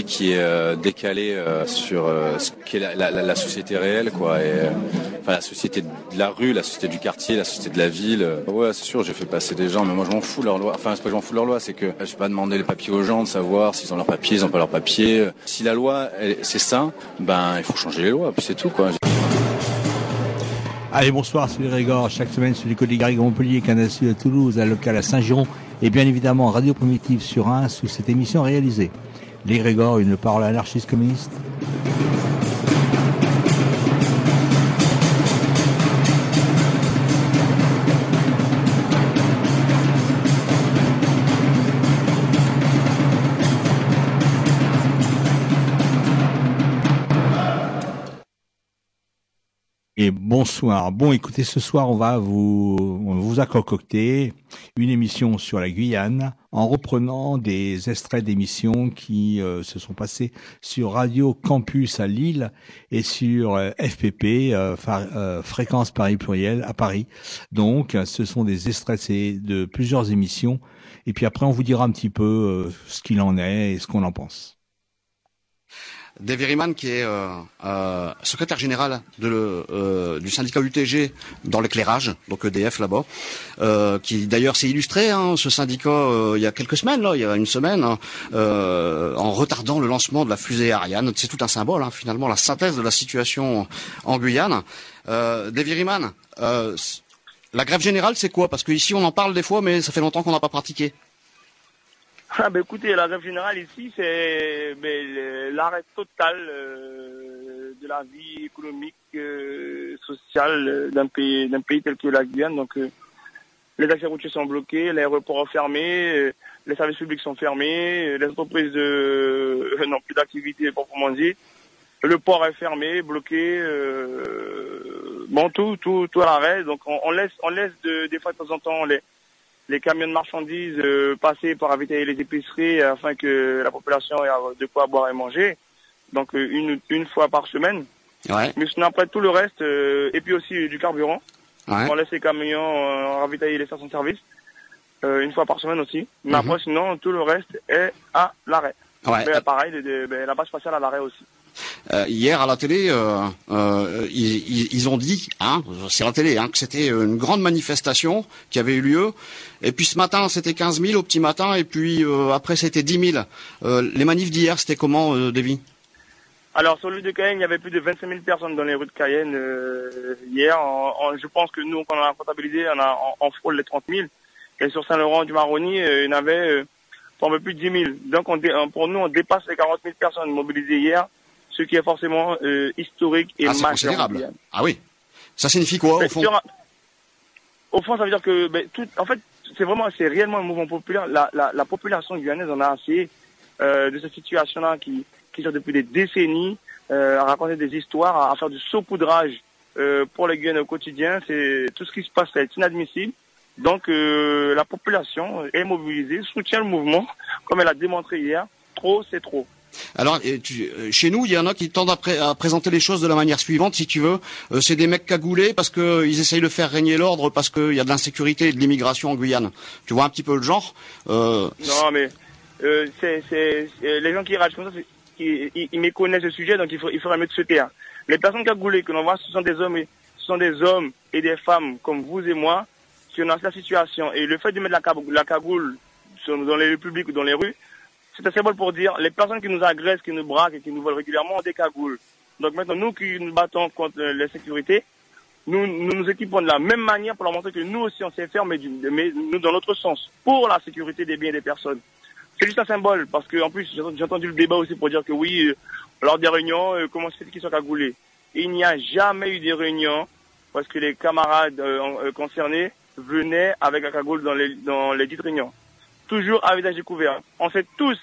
qui est euh, décalée euh, sur euh, ce qu'est la, société réelle, quoi. Et, enfin, la société de la rue, la société du quartier, la société de la ville. Ouais, c'est sûr, j'ai fait passer des gens, mais moi, je m'en fous leur loi. Enfin, c'est pas que je m'en fous leur loi, c'est que je vais pas demander les papiers aux gens de savoir s'ils ont leurs papiers, ils ont pas leurs papiers. Si la loi, c'est ça, ben, il faut changer les lois, puis c'est tout, quoi. Allez, bonsoir, c'est Grégor. Chaque semaine sur les côtes des Garrigues Montpellier, Canal à Toulouse, à local à Saint-Giron, et bien évidemment Radio Primitive sur 1 sous cette émission réalisée. Les Grégor, une parole anarchiste communiste. Et bonsoir. Bon, écoutez, ce soir, on va vous, on vous a concocté une émission sur la Guyane en reprenant des extraits d'émissions qui euh, se sont passés sur Radio Campus à Lille et sur euh, FPP, euh, Fréquence Paris Pluriel à Paris. Donc, ce sont des extraits de plusieurs émissions. Et puis après, on vous dira un petit peu ce qu'il en est et ce qu'on en pense. Dave Herriman, qui est euh, euh, secrétaire général euh, du syndicat UTG dans l'éclairage, donc EDF là-bas, qui d'ailleurs s'est illustré, hein, ce syndicat, il y a quelques semaines, là, il y a une semaine, hein, en retardant le lancement de la fusée Ariane. C'est tout un symbole, hein, finalement, la synthèse de la situation en Guyane. Euh, Dave la grève générale, c'est quoi? Parce qu'ici, on en parle des fois, mais ça fait longtemps qu'on n'a pas pratiqué. Ah ben écoutez, la grève générale ici, c'est l'arrêt total euh, de la vie économique, euh, sociale d'un pays, d'un pays tel que la Guyane. Donc euh, les accès routiers sont bloqués, les aéroports fermés, les services publics sont fermés, les entreprises n'ont plus d'activité proprement dit. Le port est fermé, bloqué. bon, tout, tout, tout à l'arrêt. Donc on, on, laisse, on laisse de, des fois de temps en temps les les camions de marchandises euh, passer pour ravitailler les épiceries afin que la population ait de quoi boire et manger. Donc euh, une, une fois par semaine. Ouais. Mais sinon après tout le reste, euh, et puis aussi du carburant. Ouais. On laisse les camions ravitailler les stations-service une fois par semaine aussi. Mais Mhm. après sinon tout le reste est à l'arrêt. Ouais. Mais pareil, ben, la base spatiale à l'arrêt aussi. Euh, hier à la télé, euh, euh, ils, ils- ont dit, hein, c'est la télé, hein, que c'était une grande manifestation qui avait eu lieu. Et puis ce matin, c'était 15 000 au petit matin, et puis euh, après, c'était 10 000. Euh, les manifs d'hier, c'était comment, euh, Davy? Alors sur l'île de Cayenne, il y avait plus de 25 000 personnes dans les rues de Cayenne hier. En- en- je pense que nous, quand on a comptabilisé, on a en, en frôle les 30 000. Et sur Saint-Laurent du Maroni, il y en avait un peu plus de 10 000. Donc on pour nous, on dépasse les 40 000 personnes mobilisées hier, ce qui est forcément euh, historique et Ah, c'est majeur. considérable. Ah oui. Ça signifie quoi, au fond sur- Au fond, ça veut dire que, ben, tout, en fait, c'est vraiment, c'est réellement un mouvement populaire. La, la, la population guyanaise en a assez euh, de cette situation-là qui, qui depuis des décennies, euh, à raconter des histoires, à, à faire du saupoudrage euh, pour les Guyanais au quotidien. C'est tout ce qui se passe là est inadmissible. Donc, la population est mobilisée, soutient le mouvement, comme elle a démontré hier. Trop, c'est trop. Alors, euh, chez nous, il y en a qui tendent à, pré- à présenter les choses de la manière suivante, si tu veux. Euh, c'est des mecs cagoulés parce que ils essayent de faire régner l'ordre parce qu'il y a de l'insécurité et de l'immigration en Guyane. Tu vois un petit peu le genre euh, Non, mais euh, c'est, les gens qui ragent comme ça, qui- ils, ils méconnaissent le sujet, donc il, faut, il faudrait mieux de se taire. Les personnes cagoulées que l'on voit, ce sont des hommes, et, ce sont des hommes et des femmes comme vous et moi qui ont dans la situation. Et le fait de mettre la, cagoule dans les publics ou dans les rues, c'est un symbole pour dire les personnes qui nous agressent, qui nous braquent et qui nous volent régulièrement ont des cagoules. Donc maintenant, nous qui nous battons contre euh, l'insécurité, nous, nous nous équipons de la même manière pour leur montrer que nous aussi on sait faire, mais, nous dans notre sens, pour la sécurité des biens des personnes. c'est juste un symbole, parce que en plus, j'ai entendu le débat aussi pour dire que oui, euh, lors des réunions, euh, comment c'est qu'ils sont cagoulés? Il n'y a jamais eu des réunions parce que les camarades concernés venaient avec la cagoule dans les, dans les réunions. Toujours avec visage découvert. On sait tous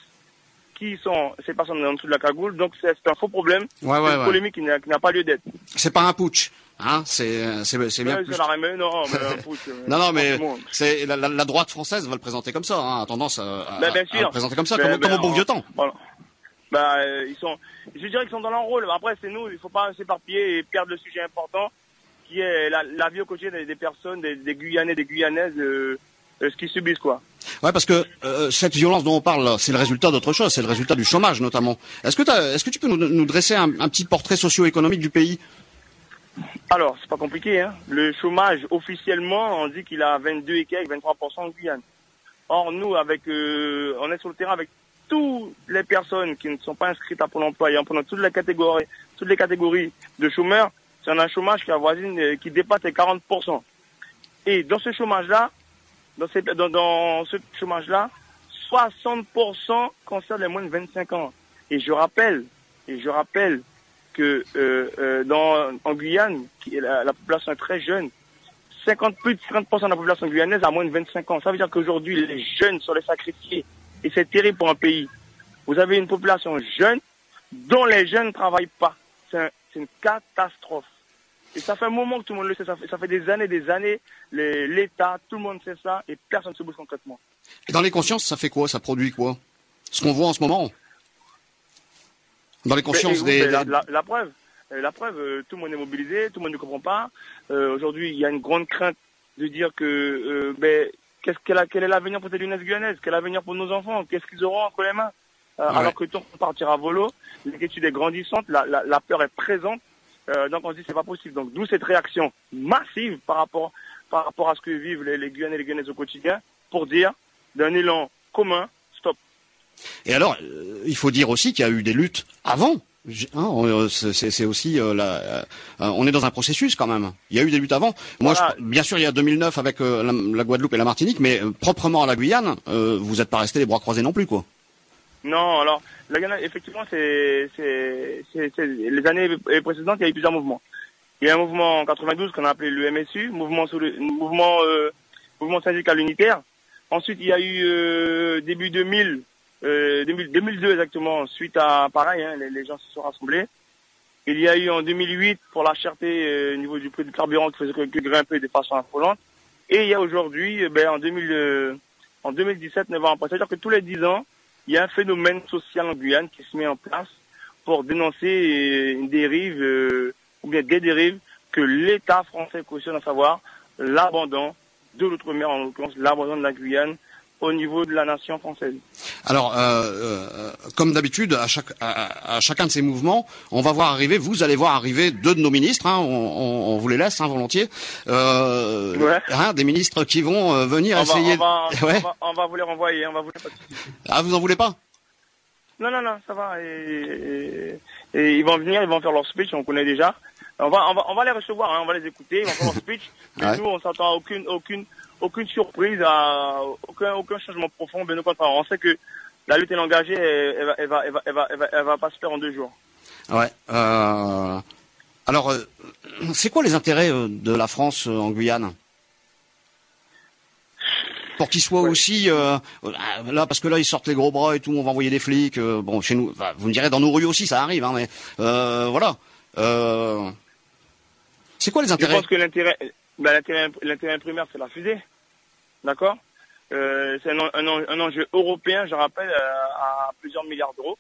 qui sont ces personnes en dessous de la cagoule, donc c'est un faux problème. Ouais, ouais, une ouais. polémique qui n'a pas lieu d'être. C'est pas un putsch, hein C'est c'est bien Ouais, plus. non, mais un putsch, euh, Non, non, mais c'est la, droite française va le présenter comme ça, hein, a tendance à, à- Ben, bien à le présenter comme ça, Ben, comme, comme ben, au bon on- vieux temps. Voilà. Bah, euh, ils sont, je dirais qu'ils sont dans leur rôle. Après, c'est nous, il faut pas s'éparpiller et perdre le sujet important, qui est la, la vie au quotidien des, des personnes, des, des Guyanais, des Guyanaises, euh, euh, ce qu'ils subissent, quoi. Ouais, parce que euh, cette violence dont on parle, c'est le résultat d'autre chose, c'est le résultat du chômage notamment. Est-ce que, tu peux nous, dresser un, un petit portrait socio-économique du pays? Alors, c'est pas compliqué, hein. Le chômage, officiellement, on dit qu'il a 22 et quelques, 23% en Guyane. Or, nous, avec, euh, on est sur le terrain avec toutes les personnes qui ne sont pas inscrites à Pôle emploi et en prenant toutes les catégories, toutes les catégories de chômeurs, c'est un chômage qui avoisine, euh, qui dépasse les 40%. Et dans ce chômage-là, dans, ce chômage-là, 60% concerne les moins de 25 ans. Et je rappelle, et je rappelle que euh, euh, dans, en Guyane, la, la population est très jeune, 50, plus de 50% de la population guyanaise a moins de 25 ans. Ça veut dire qu'aujourd'hui, les jeunes sont les sacrifiés. Et c'est terrible pour un pays. Vous avez une population jeune dont les jeunes ne travaillent pas. C'est une catastrophe. Et ça fait un moment que tout le monde le sait. Ça fait, ça fait des années, des années. L'État, tout le monde sait ça et personne ne se bouge concrètement. Et Dans les consciences, ça fait quoi? Ça produit quoi? Ce qu'on voit en ce moment? Dans les consciences Mais, des... la, la- la preuve, euh, la preuve, euh, tout le monde est mobilisé, tout le monde ne comprend pas. Euh, Aujourd'hui, il y a une grande crainte de dire que euh, ben, qu'est-ce quel, a- quel est l'avenir pour cette jeunesse guyanaise, quel est l'avenir pour nos enfants, qu'est-ce qu'ils auront entre les mains? Euh, Ouais. Alors que tout partira à volo, l'inquiétude est grandissante, la, la, la peur est présente. Euh, donc on se dit c'est pas possible. Donc d'où cette réaction massive par rapport par rapport à ce que vivent les, les Guyanais et les Guyanaises au quotidien pour dire d'un élan commun, stop. Et alors, euh, il faut dire aussi qu'il y a eu des luttes avant. Hein, euh, c'est aussi euh, la, on est dans un processus quand même. Il y a eu des luttes avant. Moi, Voilà. je- bien sûr, il y a 2009 avec la, la Guadeloupe et la Martinique, mais proprement à la Guyane, vous n'êtes pas resté les bras croisés non plus, quoi. Non, alors, la Guyane, effectivement, c'est, les années précédentes, il y a eu plusieurs mouvements. Il y a un mouvement en 92 qu'on a appelé le MSU, mouvement, euh, mouvement syndical unitaire. Ensuite, il y a eu euh, début 2000, euh, 2000, 2002 exactement, suite à pareil, hein, les, gens se sont rassemblés. Il y a eu en 2008 pour la cherté euh, au niveau du prix du carburant qui faisait que, que grimper de façon affolante. Et il y a aujourd'hui, euh, ben, en, 2000, euh, en 2017, 9 ans après, c'est-à-dire que tous les 10 ans, il y a un phénomène social en Guyane qui se met en place pour dénoncer euh, une dérive euh, ou bien des dérives que l'État français cautionne, à savoir l'abandon de l'outre-mer, en l'occurrence l'abandon de la Guyane au niveau de la nation française. Alors, euh, euh, comme d'habitude, à, chaque, à, à chacun de ces mouvements, on va voir arriver, vous allez voir arriver deux de nos ministres, hein, on, on- on vous les laisse hein, volontiers, euh, Ouais. hein, des ministres qui vont euh, venir On essayer. on, va, Ouais. on, va, on va vous les renvoyer, on va vous les... Ah, vous en voulez pas? Non, non, non, ça va. Et, et- et ils vont venir, ils vont faire leur speech, on connaît déjà. On va, on va, on va les recevoir, on va les écouter, ils vont faire leur speech. Mais Ouais. nous, on s'attend à aucune, aucune, aucune surprise, à aucun, aucun changement profond. Au contraire, on sait que la lutte est engagée, elle, elle va, elle va, elle va, elle va, elle va, pas se faire en deux jours. Ouais. Euh, alors, euh, c'est quoi les intérêts euh, de la France euh, en Guyane? Pour qu'ils soient Ouais. aussi euh, là parce que là ils sortent les gros bras et tout on va envoyer des flics euh, bon chez nous vous me direz dans nos rues aussi ça arrive hein, mais euh, voilà euh, c'est quoi les Je intérêts? pense que l'intérêt, ben, l'intérêt, primaire, c'est la fusée. D'accord? Euh, C'est un, en- un, en- un enjeu européen, je rappelle, euh, à plusieurs milliards d'euros.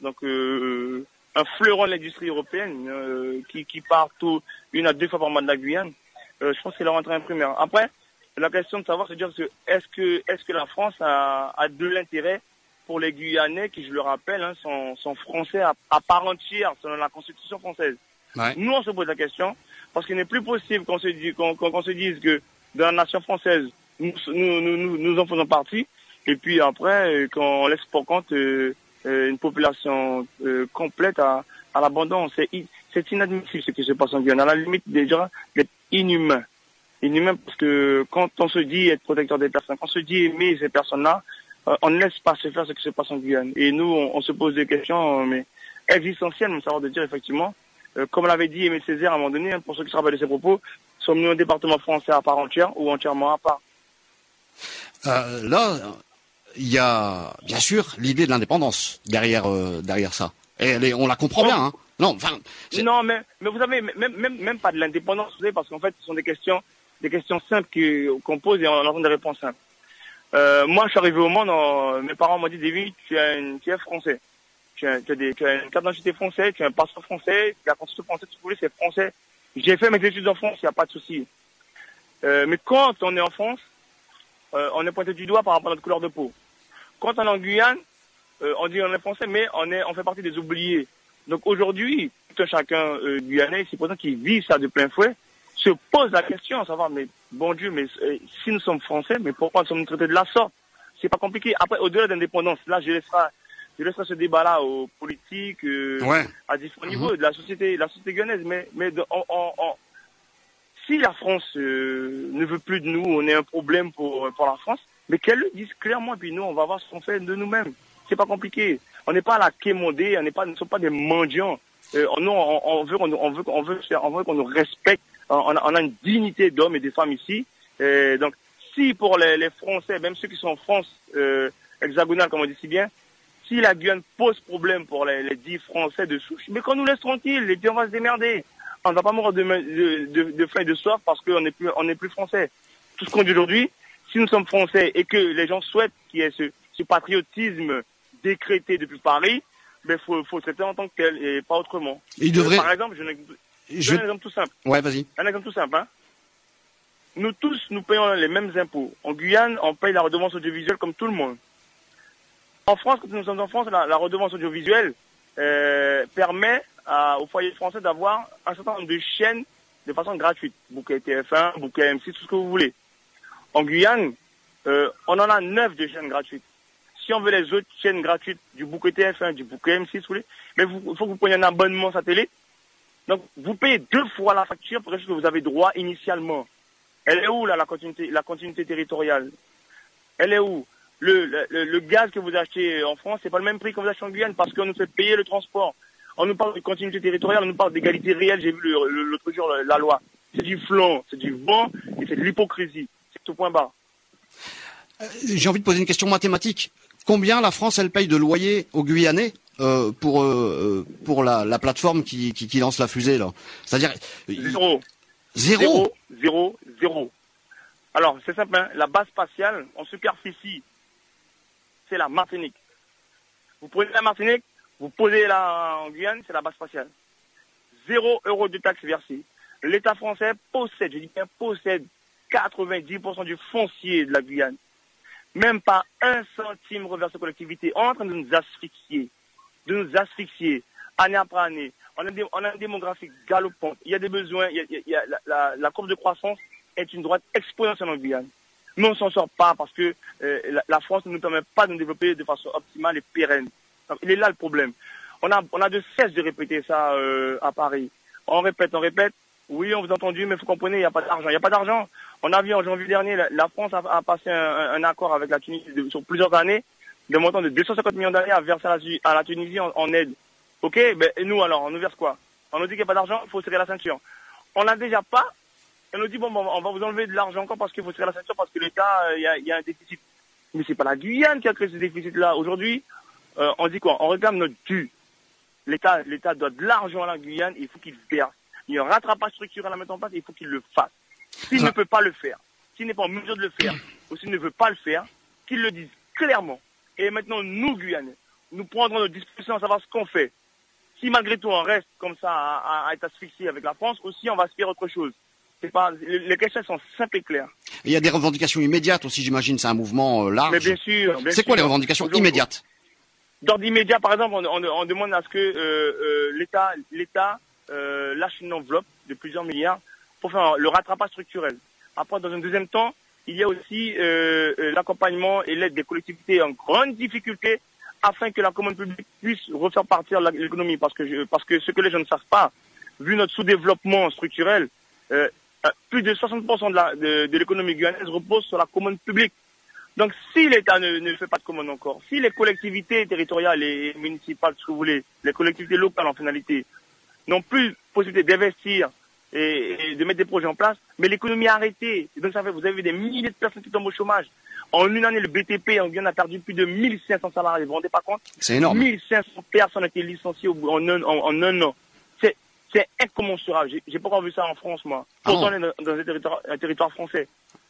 Donc, euh, un fleuron de l'industrie européenne euh, qui, qui part tout, une à deux fois par mois de la Guyane. Je pense que c'est leur intérêt primaire. Après, la question de savoir, c'est dire est-ce que, est-ce que la France a, a de l'intérêt pour les Guyanais, qui, je le rappelle, hein, sont, sont français à, à part entière selon la Constitution française? Ouais. Nous, on se pose la question parce qu'il n'est plus possible qu'on se, dise, qu'on, se dise que dans la nation française, nous, nous, nous, nous, en faisons partie, et puis après, euh, qu'on laisse pour compte euh, euh, une population complète à, à l'abandon. C'est, c'est inadmissible ce qui se passe en Guyane. À la limite, déjà, d'être inhumain. Inhumain parce que quand on se dit être protecteur des personnes, quand on se dit aimer ces personnes-là, on ne laisse pas se faire ce qui se passe en Guyane. Et nous, on, se pose des questions, mais existentielles, mais savoir de dire effectivement, comme l'avait dit Aimé Césaire à un moment donné, hein, pour ceux qui se rappellent de ses propos, sommes-nous un département français à part entière ou entièrement à part Là, il y a bien sûr l'idée de l'indépendance derrière derrière ça. Et on la comprend bien. Hein. Non, enfin. Non, mais, mais vous savez, même, même, même pas de l'indépendance, vous savez, parce qu'en fait, ce sont des questions, des questions simples qu'on pose et on entend des réponses simples. Euh, moi, je suis arrivé au monde, mes parents m'ont dit, David, tu es, tu es français. Tu as, tu, as des, tu as, une carte d'identité française, tu as un passeport français, la constitution française, si vous voulez, c'est français. J'ai fait mes études en France, il n'y a pas de souci. Euh, mais quand on est en France, euh, on est pointé du doigt par rapport à notre couleur de peau. Quand on est en Guyane, euh, on dit on est français, mais on, est, on fait partie des oubliés. Donc aujourd'hui, tout chacun euh, guyanais, c'est pour ça qu'il vit ça de plein fouet, se pose la question à savoir, mais bon Dieu, mais si nous sommes français, mais pourquoi nous sommes traités de la sorte? C'est pas compliqué. Après, au-delà d'indépendance, là, je laisserai, je laisserai ce débat-là aux politiques, euh, à différents mhm. niveaux de la société, la société guyanaise. Mais, mais si la France ne veut plus de nous, on est un problème pour, pour la France, mais qu'elle le dise clairement, puis nous, on va voir ce qu'on fait de nous-mêmes. C'est pas compliqué. On n'est pas à la quémondée, on n'est pas, ne sommes pas des mendiants. Euh, on, on, veut, on, veut, on veut, on veut qu'on nous respecte. On a, on a une dignité d'hommes et de femmes ici. Euh, donc, si pour les, les, Français, même ceux qui sont en France euh, hexagonale, comme on dit si bien, si la Guyane pose problème pour les, les dix Français de souche, mais qu'on nous laisse tranquilles, les on va se démerder. On ne va pas mourir de, de, de, de faim et de soif parce qu'on n'est plus, on n'est plus français. Tout ce qu'on dit aujourd'hui, si nous sommes français et que les gens souhaitent qu'il y ait ce, ce patriotisme décrété depuis Paris, mais faut, faut traiter en tant que tel et pas autrement. Il devrait... par exemple, je, je... un exemple tout simple. Ouais, vas-y. Un exemple tout simple. Hein. Nous tous, nous payons les mêmes impôts. En Guyane, on paye la redevance audiovisuelle comme tout le monde. En France, quand nous sommes en France, la, redevance audiovisuelle euh, permet à, aux foyers français d'avoir un certain nombre de chaînes de façon gratuite. Bouquet TF1, bouquet M6, tout ce que vous voulez. En Guyane, euh, on en a neuf de chaînes gratuites si on veut les autres chaînes gratuites du bouquet TF1, du bouquet M6, vous voulez, mais il faut que vous preniez un abonnement satellite. Donc, vous payez deux fois la facture pour ce que vous avez droit initialement. Elle est où, là, la continuité, la continuité territoriale? Elle est où? Le, le, gaz que vous achetez en France, c'est pas le même prix que vous achetez en Guyane parce qu'on nous fait payer le transport. On nous parle de continuité territoriale, on nous parle d'égalité réelle. J'ai vu l'autre jour la loi. C'est du flanc, c'est du vent et c'est de l'hypocrisie. C'est tout point bas. Euh, j'ai envie de poser une question mathématique combien la France elle paye de loyer aux Guyanais euh, pour euh, euh, pour la, la plateforme qui, qui, qui, lance la fusée là? C'est-à-dire zéro. zéro? Zéro. Zéro. Alors c'est simple. Hein. La base spatiale en superficie, c'est la Martinique. Vous prenez la Martinique, vous posez la en Guyane, c'est la base spatiale. Zéro euro de taxes versées. L'État français possède, je dis bien possède 90% du foncier de la Guyane même pas un centime reversé aux collectivités, on est en train de nous asphyxier, de nous asphyxier année après année. On a, une démographie galopante. Il y a des besoins. La, la, courbe de croissance est une droite exponentielle en Guyane. Mais on ne s'en sort pas parce que euh, la, France ne nous permet pas de nous développer de façon optimale et pérenne. il est là le problème. On a, on a de cesse de répéter ça euh, à Paris. On répète, on répète. Oui, on vous a entendu, mais vous comprenez, il n'y a pas d'argent. Il n'y a pas d'argent. On a vu en janvier dernier, la, France a, passé un, accord avec la Tunisie sur plusieurs années, de montant de 250 millions d'années à verser à la, Tunisie en, aide. Ok, ben, et nous alors, on nous verse quoi? On nous dit qu'il n'y a pas d'argent, il faut serrer la ceinture. On n'a déjà pas, on nous dit bon, on va vous enlever de l'argent encore parce qu'il faut serrer la ceinture parce que l'État, euh, il y, a, un déficit. Mais c'est pas la Guyane qui a créé ce déficit-là. Aujourd'hui, euh, on dit quoi? On réclame notre dû. L'État, l'État doit de l'argent à la Guyane, il faut qu'il verse il y a un rattrapage structurel à mettre en place, il faut qu'il le fasse. S'il ne peut pas le faire, s'il n'est pas en mesure de le faire, ou s'il ne veut pas le faire, qu'il le dise clairement. Et maintenant, nous, Guyanais, nous prendrons nos dispositions à savoir ce qu'on fait. Si malgré tout on reste comme ça à, être asphyxié avec la France, aussi on va se faire autre chose. Pas, les questions sont simples et claires. Il y a des revendications immédiates aussi, j'imagine, c'est un mouvement euh, large. Mais bien sûr. C'est quoi les revendications immédiates? D'ordre immédiat, par exemple, on, demande à ce que euh, euh, l'État, l'État euh, lâche une enveloppe de plusieurs milliards pour faire le rattrapage structurel. Après, dans un deuxième temps, il y a aussi l'accompagnement et l'aide des collectivités en grande difficulté afin que la commande publique puisse refaire partir l'économie. Parce que, parce que ce que les gens ne savent pas, vu notre sous-développement structurel, plus de 60% de l'économie guyanaise repose sur la commande publique. Donc si l'État ne, ne fait pas de commande encore, si les collectivités territoriales et municipales, si vous voulez, les collectivités locales en finalité, n'ont plus possibilité d'investir et, et de mettre des projets en place, mais l'économie a arrêté. Et donc ça fait, vous avez des milliers de personnes qui tombent au chômage. En une année, le BTP, on vient a perdu plus de 1500 salariés. Vous vous rendez pas compte? C'est énorme. 1500 personnes ont été licenciées en un, en, en un an. C'est, incommensurable. J'ai, pas encore vu ça en France, moi. Ah Pourtant, bon on est dans, dans un, territoire, un territoire français.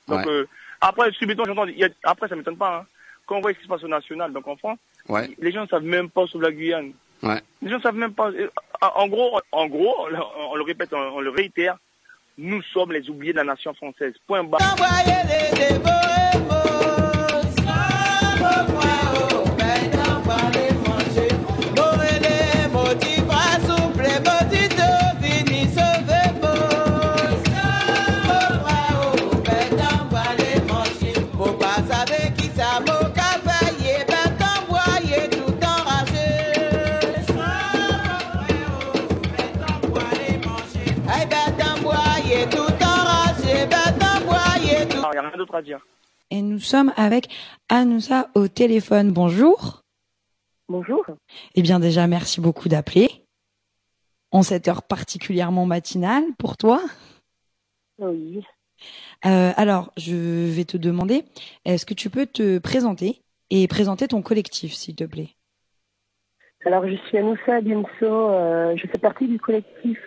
Donc, Ouais. euh, après, subitement, j'entends, après, ça m'étonne pas, hein. Quand on voit ce qui se passe au national, donc en France, Ouais, les gens ne savent même pas sur la Guyane. ouais. Les gens ne savent même pas. euh, En gros, en gros, on, le- on le répète, on, on le réitère, nous sommes les oubliés de la nation française. Point barre. D'autre à dire. Et nous sommes avec Anoussa au téléphone. Bonjour. Bonjour. Eh bien déjà, merci beaucoup d'appeler. En cette heure particulièrement matinale pour toi. Oui. Euh, alors, je vais te demander, est-ce que tu peux te présenter et présenter ton collectif, s'il te plaît? Alors, je suis Anoussa Bienso. euh, je fais partie du collectif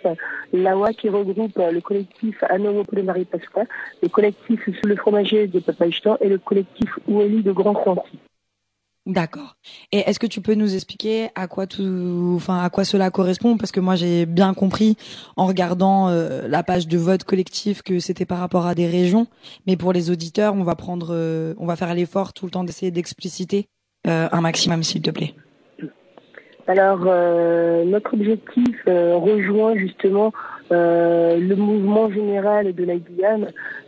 LAWA qui regroupe euh, le collectif Anovo Marie Pasqua, le collectif Sous le fromager de Papa Ishtar et le collectif Oueli de Grand Santi. D'accord. Et est-ce que tu peux nous expliquer à quoi tout, enfin à quoi cela correspond? Parce que moi j'ai bien compris en regardant euh, la page de vote collectif que c'était par rapport à des régions, mais pour les auditeurs, on va prendre, on va faire l'effort tout le temps d'essayer d'expliciter un maximum, s'il te plaît. Alors, euh, notre objectif euh, rejoint justement euh, le mouvement général de la Guyane,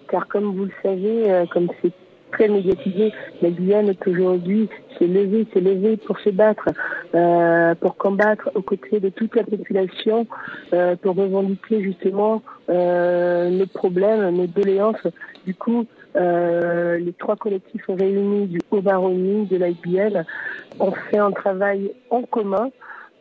car comme vous le savez, euh, comme c'est très médiatisé, la Guyane aujourd'hui s'est levée, s'est levée pour se battre, euh, pour combattre aux côtés de toute la population, euh, pour revendiquer justement nos problèmes, nos doléances. Du coup, euh, les trois collectifs réunis du Haut-Baronnie, de Guyane, ont fait un travail en commun,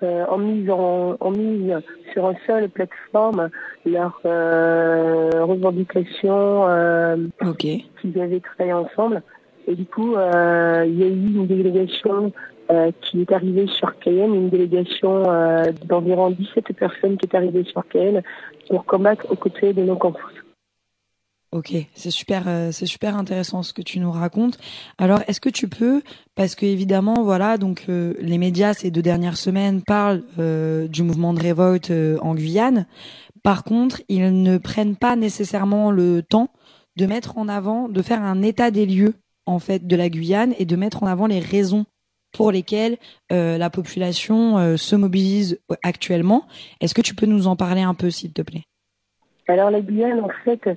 euh, en mise en, en mise sur une seule plateforme leurs euh, revendications euh, Ok. qu'ils avaient travaillé ensemble. Et du coup, euh, il y a eu une délégation euh, qui est arrivée sur Cayenne, une délégation euh, d'environ 17 personnes qui est arrivée sur Cayenne pour combattre aux côtés de nos confrères. Ok, c'est super, euh, c'est super intéressant ce que tu nous racontes. Alors, est-ce que tu peux, parce que évidemment, voilà, donc euh, les médias ces deux dernières semaines parlent euh, du mouvement de révolte en Guyane. Par contre, ils ne prennent pas nécessairement le temps de mettre en avant, de faire un état des lieux en fait de la Guyane et de mettre en avant les raisons pour lesquelles la population se mobilise actuellement. Est-ce que tu peux nous en parler un peu, s'il te plaît? Alors la Guyane, en fait,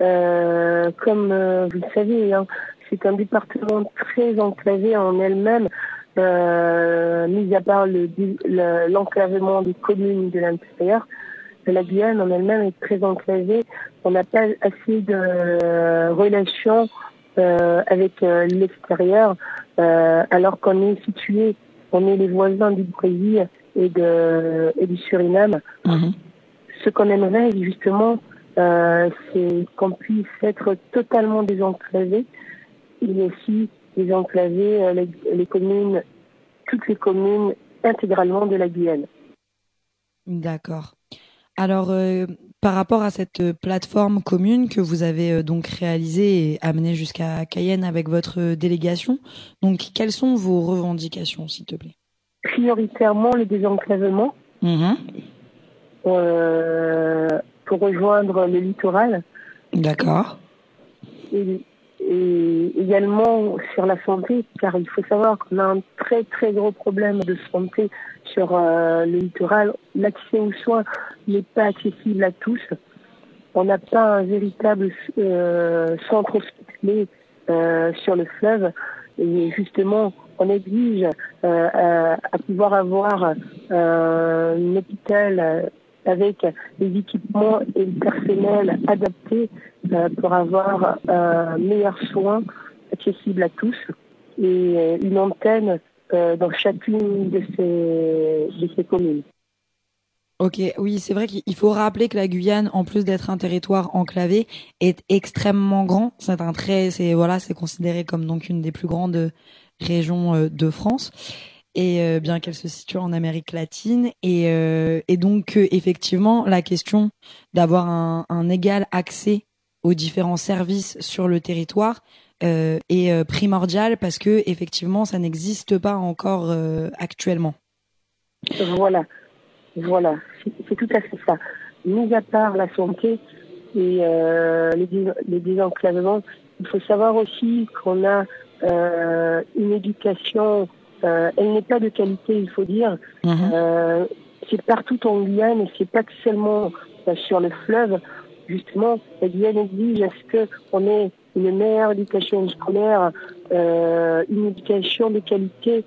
euh, comme euh, vous le savez, hein, c'est un département très enclavé en elle-même, euh, mis à part le- le- l'enclavement des communes de l'intérieur. La Guyane en elle-même est très enclavée. On n'a pas assez de relations euh, avec euh, l'extérieur, euh, alors qu'on est situé, on est les voisins du Brésil et, de, et du Suriname. Mhm. Ce qu'on aimerait justement, euh, c'est qu'on puisse être totalement désenclavé et aussi désenclaver euh, les, les communes, toutes les communes intégralement de la Guyane. D'accord. Alors, euh, par rapport à cette plateforme commune que vous avez donc réalisée et amenée jusqu'à Cayenne avec votre délégation, donc quelles sont vos revendications, s'il te plaît? Prioritairement le désenclavement Mhm. Pour rejoindre le littoral D'accord. et, et également sur la santé, car il faut savoir qu'on a un très très gros problème de santé sur euh, le littoral. L'accès aux soins n'est pas accessible à tous. On n'a pas un véritable euh, centre hospitalier euh, sur le fleuve. Et justement, on exige à, à pouvoir avoir un hôpital avec les équipements et le personnel adaptés euh, pour avoir euh, meilleurs soins accessible à tous et euh, une antenne dans chacune de ces, de ces communes. Ok, oui, c'est vrai qu'il faut rappeler que la Guyane, en plus d'être un territoire enclavé, est extrêmement grand. C'est un très, c'est voilà, c'est considéré comme donc une des plus grandes régions de France. Et euh, bien qu'elle se situe en Amérique latine, et, euh, donc euh, effectivement la question d'avoir un, égal accès aux différents services sur le territoire est euh, primordiale parce que effectivement ça n'existe pas encore actuellement. Voilà, voilà, c'est tout à fait ça. Mis à part la santé et les, les désenclavements, il faut savoir aussi qu'on a une éducation, euh, elle n'est pas de qualité, il faut dire. Euh, c'est partout en Guyane et c'est pas que seulement euh, sur le fleuve. Justement, la Guyane exige à ce qu'on ait une meilleure éducation scolaire, euh, une éducation de qualité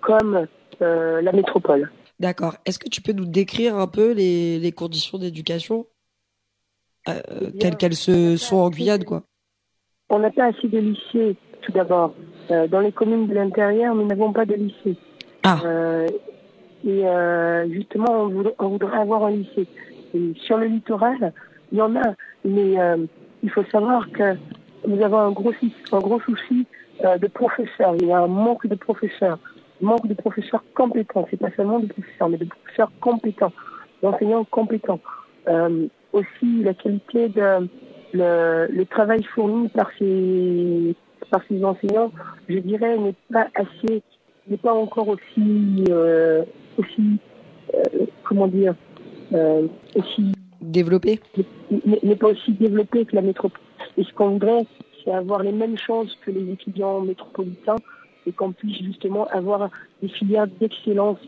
comme la métropole. D'accord. Est-ce que tu peux nous décrire un peu les, les conditions d'éducation euh, telles qu'elles se sont en Guyane, quoi? On n'a pas assez de lycées, tout d'abord. Euh, dans les communes de l'intérieur, nous n'avons pas de lycée. Euh, et euh, justement, on voudrait, on voudrait avoir un lycée. Et sur le littoral, il y en a, mais euh, il faut savoir que nous avons un gros, souci- un gros souci de professeurs. Il y a un manque de professeurs, manque de professeurs compétents. C'est pas seulement de professeurs, mais de professeurs compétents, d'enseignants compétents. Euh, aussi, la qualité de le, le travail fourni par ces par ces enseignants, je dirais, n'est pas assez, n'est pas encore aussi euh, aussi euh, comment dire euh, aussi développé n'est pas aussi développé que la métropole. Et ce qu'on voudrait, c'est avoir les mêmes chances que les étudiants métropolitains et qu'on puisse justement avoir des filières d'excellence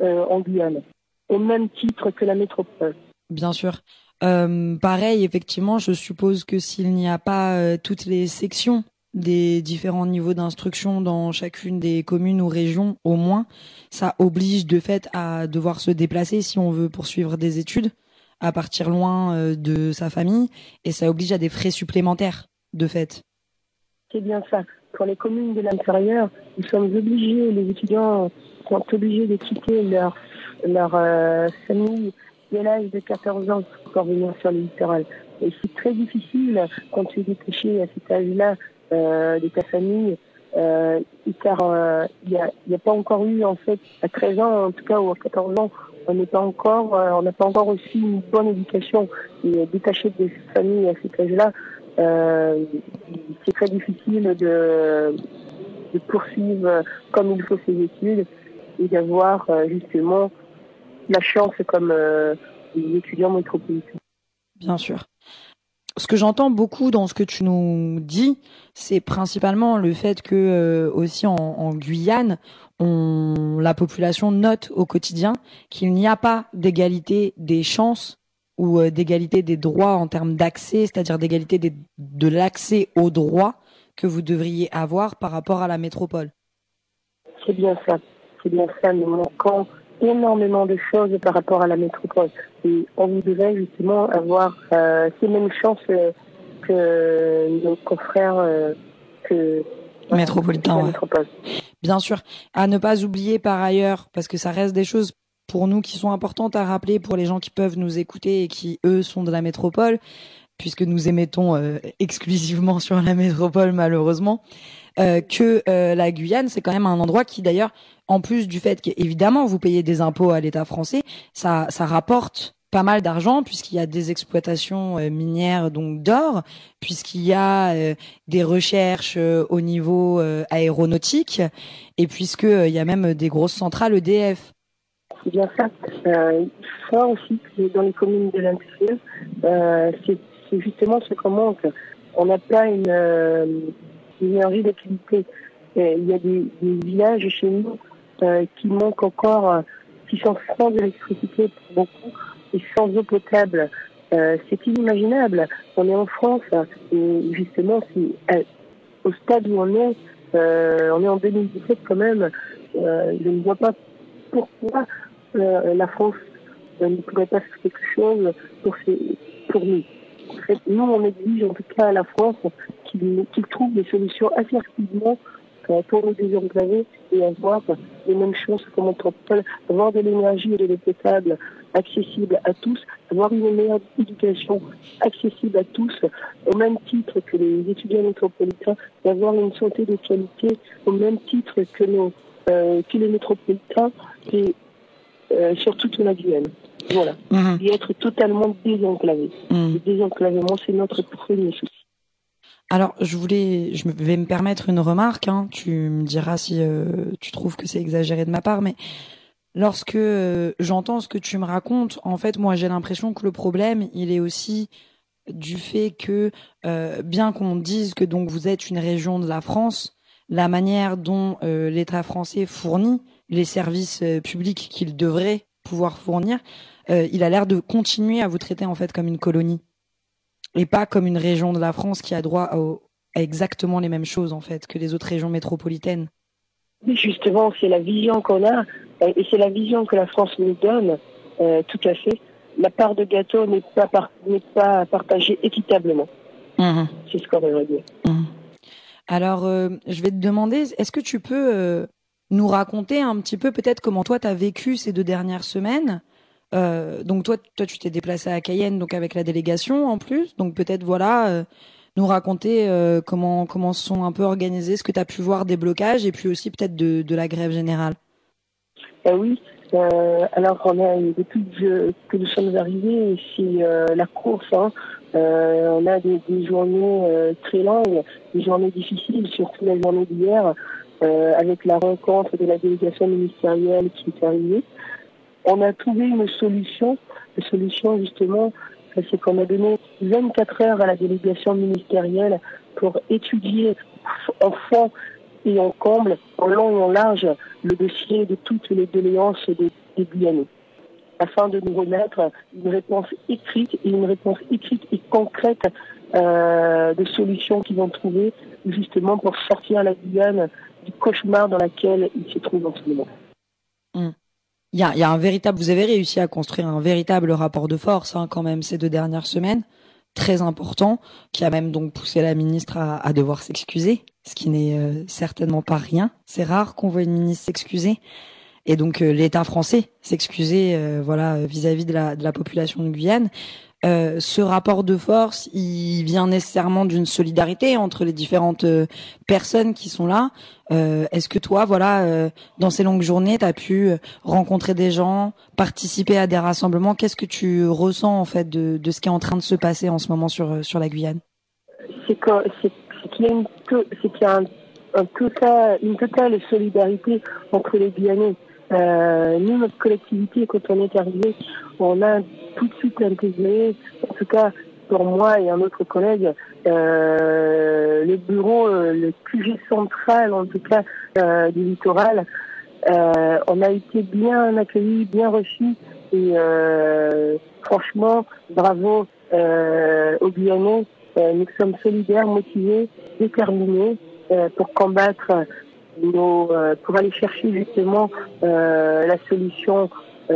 euh, en Guyane, au même titre que la métropole. Bien sûr. Euh, pareil, effectivement, je suppose que s'il n'y a pas euh, toutes les sections des différents niveaux d'instruction dans chacune des communes ou régions, au moins, ça oblige de fait à devoir se déplacer si on veut poursuivre des études, à partir loin euh, de sa famille, et ça oblige à des frais supplémentaires, de fait. C'est bien ça. Pour les communes de l'intérieur, nous sommes obligés, les étudiants sont obligés de quitter leur, leur euh, famille dès l'âge de 14 ans pour venir sur le littoral. Et c'est très difficile quand tu es détaché à cet âge-là de ta famille, euh, car euh, il n'y a, pas encore eu, en fait, à 13 ans, en tout cas, ou à 14 ans, on n'est pas encore, euh, on n'a pas encore reçu une bonne éducation. Et détaché de sa famille à cet âge-là, euh, c'est très difficile de, poursuivre comme il faut ses études et d'avoir euh, justement la chance comme euh, les étudiants. Bien sûr. Ce que j'entends beaucoup dans ce que tu nous dis, c'est principalement le fait que euh, aussi en, Guyane, la population note au quotidien qu'il n'y a pas d'égalité des chances ou euh, d'égalité des droits en termes d'accès, c'est-à-dire d'égalité de l'accès aux droits que vous devriez avoir par rapport à la métropole. C'est bien ça. C'est bien ça. Nous manquons énormément de choses par rapport à la métropole. Et on voudrait justement avoir euh, ces mêmes chances euh, que nos confrères euh, que Métropolitains, ouais. Bien sûr, à ne pas oublier par ailleurs, parce que ça reste des choses pour nous qui sont importantes à rappeler pour les gens qui peuvent nous écouter et qui, eux, sont de la métropole, puisque nous émettons euh, exclusivement sur la métropole, malheureusement, euh, que euh, la Guyane, c'est quand même un endroit qui, d'ailleurs, en plus du fait qu'évidemment, vous payez des impôts à l'État français, ça, rapporte pas mal d'argent puisqu'il y a des exploitations euh, minières donc d'or puisqu'il y a des recherches au niveau aéronautique et puisque il y a même des grosses centrales EDF. C'est bien ça. Il aussi dans les communes de c'est c'est justement ce qu'on manque. On n'a pas une, euh, qualité. Euh, Il y a des, villages chez nous euh, qui manquent encore, euh, qui sont sans électricité pour beaucoup et sans eau potable. Euh, c'est inimaginable. On est en France et justement, euh, au stade où on est, euh, on est en 2017 quand même. Euh, je ne vois pas pourquoi euh, la France euh, ne pourrait pas faire quelque chose pour nous. En fait, nous, on exige en tout cas à la France qu'il qu'il trouve des solutions assez rapidement pour nous désenclaver et avoir les mêmes choses que métropole, avoir de l'énergie et de l'eau potable accessible à tous, avoir une meilleure éducation accessible à tous, au même titre que les étudiants métropolitains, d'avoir une santé de qualité au même titre que, nos, euh, que les métropolitains et euh, sur toute la Guyane. Voilà. Mhm. Et être totalement désenclavé. Mhm. Le désenclavement, c'est notre premier souci. Alors, je voulais, je vais me permettre une remarque. Hein. Tu me diras si euh, tu trouves que c'est exagéré de ma part, mais lorsque euh, j'entends ce que tu me racontes, en fait, moi, j'ai l'impression que le problème, il est aussi du fait que, euh, bien qu'on dise que donc vous êtes une région de la France, la manière dont euh, l'État français fournit les services euh, publics qu'il devrait pouvoir fournir, il a l'air de continuer à vous traiter en fait comme une colonie et pas comme une région de la France qui a droit à exactement les mêmes choses en fait que les autres régions métropolitaines. Justement, c'est la vision qu'on a euh, et c'est la vision que la France nous donne, euh, tout à fait. La part de gâteau n'est pas, par- pas partagée équitablement. C'est ce qu'on devrait dire. Alors, euh, je vais te demander, est-ce que tu peux euh, nous raconter un petit peu peut-être comment toi tu as vécu ces deux dernières semaines Euh, Donc toi, toi tu t'es déplacé à Cayenne donc avec la délégation en plus, donc peut-être voilà euh, nous raconter euh, comment comment sont un peu organisés, ce que tu as pu voir des blocages et puis aussi peut-être de, la grève générale. Euh, oui, alors on a depuis que, nous sommes arrivés, c'est la course. Hein. On a des, des journées très longues, des journées difficiles, surtout la journée d'hier, avec la rencontre de la délégation ministérielle qui est arrivée. On a trouvé une solution. La solution, justement, c'est qu'on a donné 24 heures à la délégation ministérielle pour étudier en fond et en comble, en long et en large, le dossier de toutes les doléances des, des Guyanais, afin de nous remettre une réponse écrite et une réponse écrite et concrète euh, de solutions qu'ils vont trouver justement pour sortir la Guyane du cauchemar dans lequel il se trouve en ce moment. Il y a, y a un véritable, vous avez réussi à construire un véritable rapport de force hein, quand même ces deux dernières semaines, très important, qui a même donc poussé la ministre à, à devoir s'excuser, ce qui n'est euh, certainement pas rien. C'est rare qu'on voit une ministre s'excuser. Et donc euh, l'État français s'excuser, euh, voilà, vis-à-vis de la, de la population de Guyane. Euh, ce rapport de force, il vient nécessairement d'une solidarité entre les différentes euh, personnes qui sont là. Euh, Est-ce que toi, voilà, dans ces longues journées, tu as pu rencontrer des gens, participer à des rassemblements? Qu'est-ce que tu ressens en fait de, ce qui est en train de se passer en ce moment sur, sur la Guyane? C'est qu'il y a, une, totale solidarité entre les Guyanais. Nous, notre collectivité, quand on est arrivé, on a tout de suite intégré, en tout cas pour moi et un autre collègue, euh, le bureau, euh, le QG central, en tout cas euh, du littoral. On a été bien accueillis, bien reçus et franchement, bravo aux Guyanais. Nous sommes solidaires, motivés, déterminés pour combattre nos, pour aller chercher justement la solution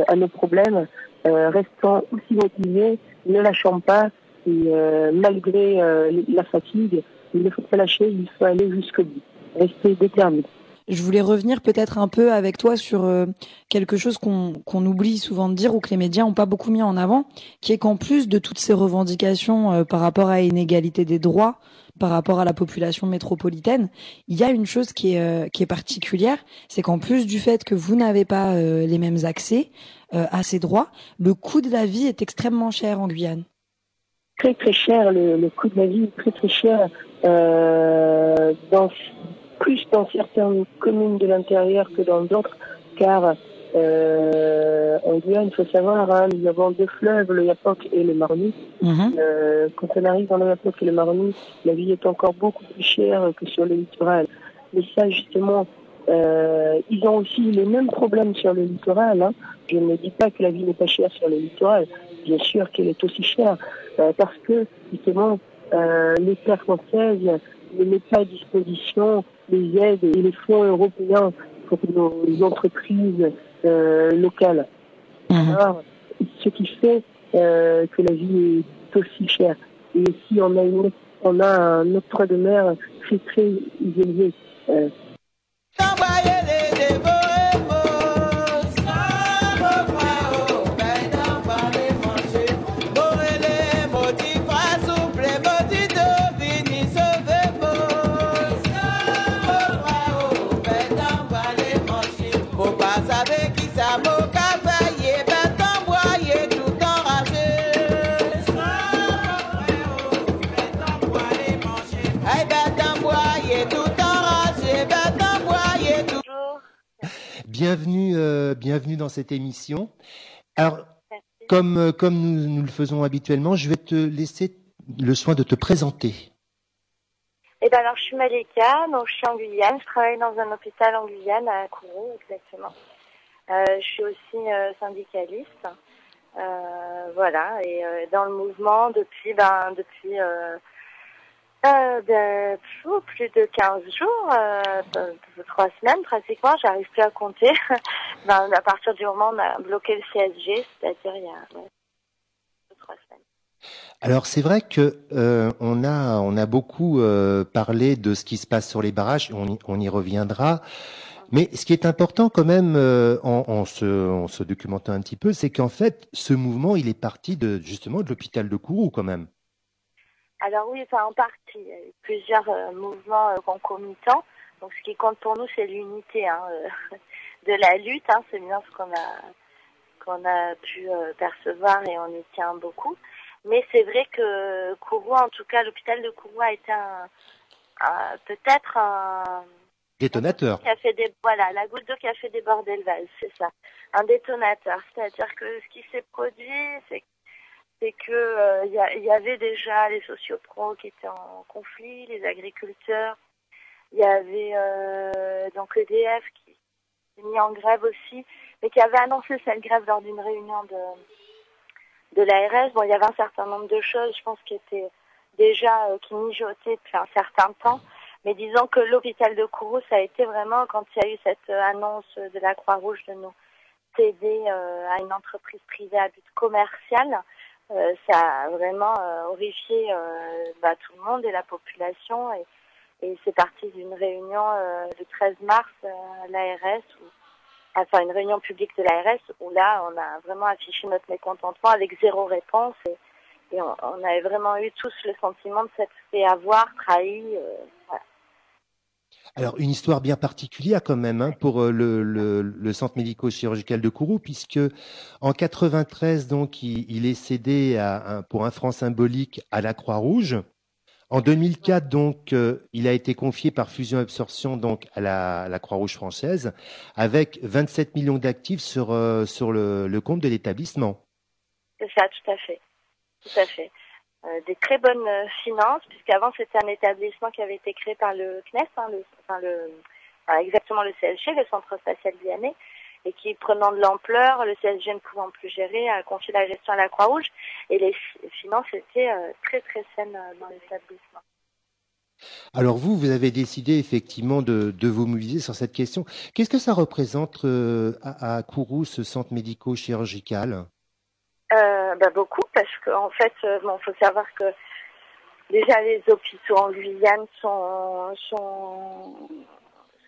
à nos problèmes. Euh, restons aussi motivés, ne lâchons pas et euh, malgré euh, la fatigue, il ne faut pas lâcher, il faut aller jusqu'au bout. Rester déterminés. Je voulais revenir peut-être un peu avec toi sur euh, quelque chose qu'on qu'on oublie souvent de dire ou que les médias ont pas beaucoup mis en avant, qui est qu'en plus de toutes ces revendications euh, par rapport à une égalité des droits, par rapport à la population métropolitaine, il y a une chose qui est, qui est particulière, c'est qu'en plus du fait que vous n'avez pas les mêmes accès euh, à ces droits, le coût de la vie est extrêmement cher en Guyane. très très cher, le, le coût de la vie est très très cher, euh, dans, plus dans certaines communes de l'intérieur que dans d'autres, car euh, en Guyane, il faut savoir, hein, nous avons deux fleuves, le Yapok et le Maroni. Euh, quand on arrive dans le Yapok et le Maroni, la vie est encore beaucoup plus chère que sur le littoral. Mais ça, justement, euh, ils ont aussi les mêmes problèmes sur le littoral. Hein. Je ne dis pas que la vie n'est pas chère sur le littoral. Bien sûr qu'elle est aussi chère, euh, parce que justement, euh, l'État français ne met pas à disposition les aides et les fonds européens pour nos entreprises euh, locales. Alors, ce qui fait euh, que la vie est aussi chère. Et si on a une, on a un octroi de mer très très élevé. Euh, Bienvenue, euh, bienvenue dans cette émission. Alors, comme, euh, comme nous, nous le faisons habituellement, je vais te laisser le soin de te présenter. Eh ben alors, je suis Malika, donc je suis en Guyane. Je travaille dans un hôpital en Guyane, à Kourou, exactement. Euh, je suis aussi syndicaliste. Voilà, et dans le mouvement depuis, ben, depuis euh, ben, plus de 15 jours, euh, euh, trois semaines pratiquement, j'arrive plus à compter. ben, à partir du moment où on a bloqué le CSG, c'est-à-dire il y a ouais, deux, trois semaines. Alors c'est vrai que euh, on a on a beaucoup euh, parlé de ce qui se passe sur les barrages, on y, on y reviendra. Mais ce qui est important quand même euh, en, en se, en se documentant un petit peu, c'est qu'en fait ce mouvement il est parti de justement de l'hôpital de Kourou quand même. Alors oui, enfin en partie. Il y a eu plusieurs euh, mouvements euh, concomitants. Donc ce qui compte pour nous, c'est l'unité hein, euh, de la lutte. Hein. C'est bien ce qu'on a qu'on a pu euh, percevoir et on y tient beaucoup. Mais c'est vrai que Kourou, en tout cas l'hôpital de Kourou a été un, un- peut-être un Détonateur. qui a fait des voilà la goutte d'eau qui a fait déborder le vase, c'est ça, un détonateur. C'est-à-dire que ce qui s'est produit, c'est c'est que euh, il il y avait déjà les sociopros qui étaient en conflit, les agriculteurs, il y avait euh, donc EDF qui s'est mis en grève aussi, mais qui avait annoncé cette grève lors d'une réunion de de l'ARS. Bon, il y avait un certain nombre de choses, je pense, qui étaient déjà euh, qui mijotaient depuis un certain temps. Mais disons que l'hôpital de Kourou, ça a été vraiment quand il y a eu cette euh, annonce de la Croix-Rouge de nous euh, à une entreprise privée à but commercial, euh, ça a vraiment euh, horrifié euh, bah, tout le monde et la population. Et, c'est parti d'une réunion le 13 mars à l'ARS, enfin une réunion publique de l'ARS, où là on a vraiment affiché notre mécontentement avec zéro réponse. Et, on, avait vraiment eu tous le sentiment de s'être fait avoir, trahi. Alors une histoire bien particulière quand même hein, pour euh, le, le, le centre médico-chirurgical de Kourou puisque en 93 donc il, il est cédé à, pour un franc symbolique à la Croix-Rouge. En 2004 donc euh, il a été confié par fusion absorption donc à la, à la Croix-Rouge française avec 27 millions d'actifs sur euh, sur le, le compte de l'établissement. C'est ça, tout à fait. Tout à fait. Euh, des très bonnes euh, finances, puisqu'avant c'était un établissement qui avait été créé par le CNES, hein, le, enfin le, enfin, exactement le CLG, le Centre spatial guyanais, et qui, prenant de l'ampleur, le CLG ne pouvant plus gérer, a confié la gestion à la Croix-Rouge, et les fi- finances étaient euh, très très saines dans l'établissement. Alors vous, vous avez décidé effectivement de, de vous mobiliser sur cette question. Qu'est-ce que ça représente à, à Kourou, ce centre médico-chirurgical? Euh, bah, beaucoup parce qu'en fait, euh, bon, faut savoir que déjà les hôpitaux en Guyane sont sont,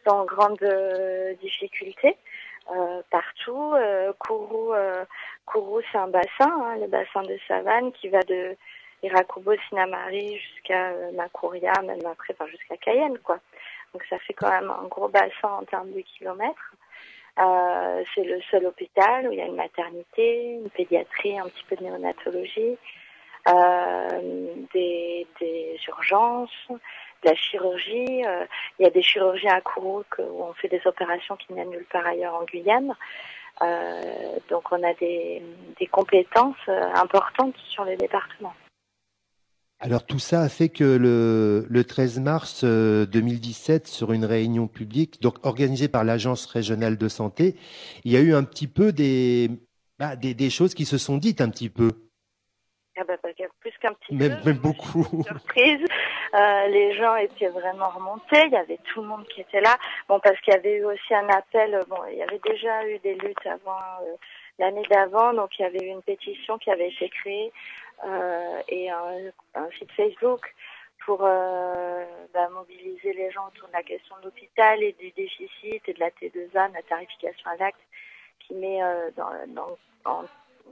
en grande euh, difficulté partout. Kourou, Kourou, c'est un bassin, hein, le bassin de Savane qui va de Irakubo, Sinamari jusqu'à Makouria, même après, jusqu'à Cayenne, quoi. Donc ça fait quand même un gros bassin en termes de kilomètres. Euh, c'est le seul hôpital où il y a une maternité, une pédiatrie, un petit peu de néonatologie, euh, des, des urgences, de la chirurgie. euh, il y a des chirurgiens à Kourou que- où on fait des opérations qu'il n'y a nulle part ailleurs en Guyane. Euh, donc on a des, des compétences euh, importantes sur le département. Alors tout ça a fait que le, le 13 mars euh, 2017, sur une réunion publique, donc organisée par l'Agence régionale de santé, il y a eu un petit peu des, bah, des, des choses qui se sont dites un petit peu, Ah bah, plus qu'un petit même, même beaucoup. surprise. Euh, les gens étaient vraiment remontés. Il y avait tout le monde qui était là. Bon, parce qu'il y avait eu aussi un appel. Bon, il y avait déjà eu des luttes avant euh, l'année d'avant, donc il y avait eu une pétition qui avait été créée euh, et un, un site Facebook pour euh, bah, mobiliser les gens autour de la question de l'hôpital et du déficit et de la T2A, de la tarification à l'acte, qui met euh, en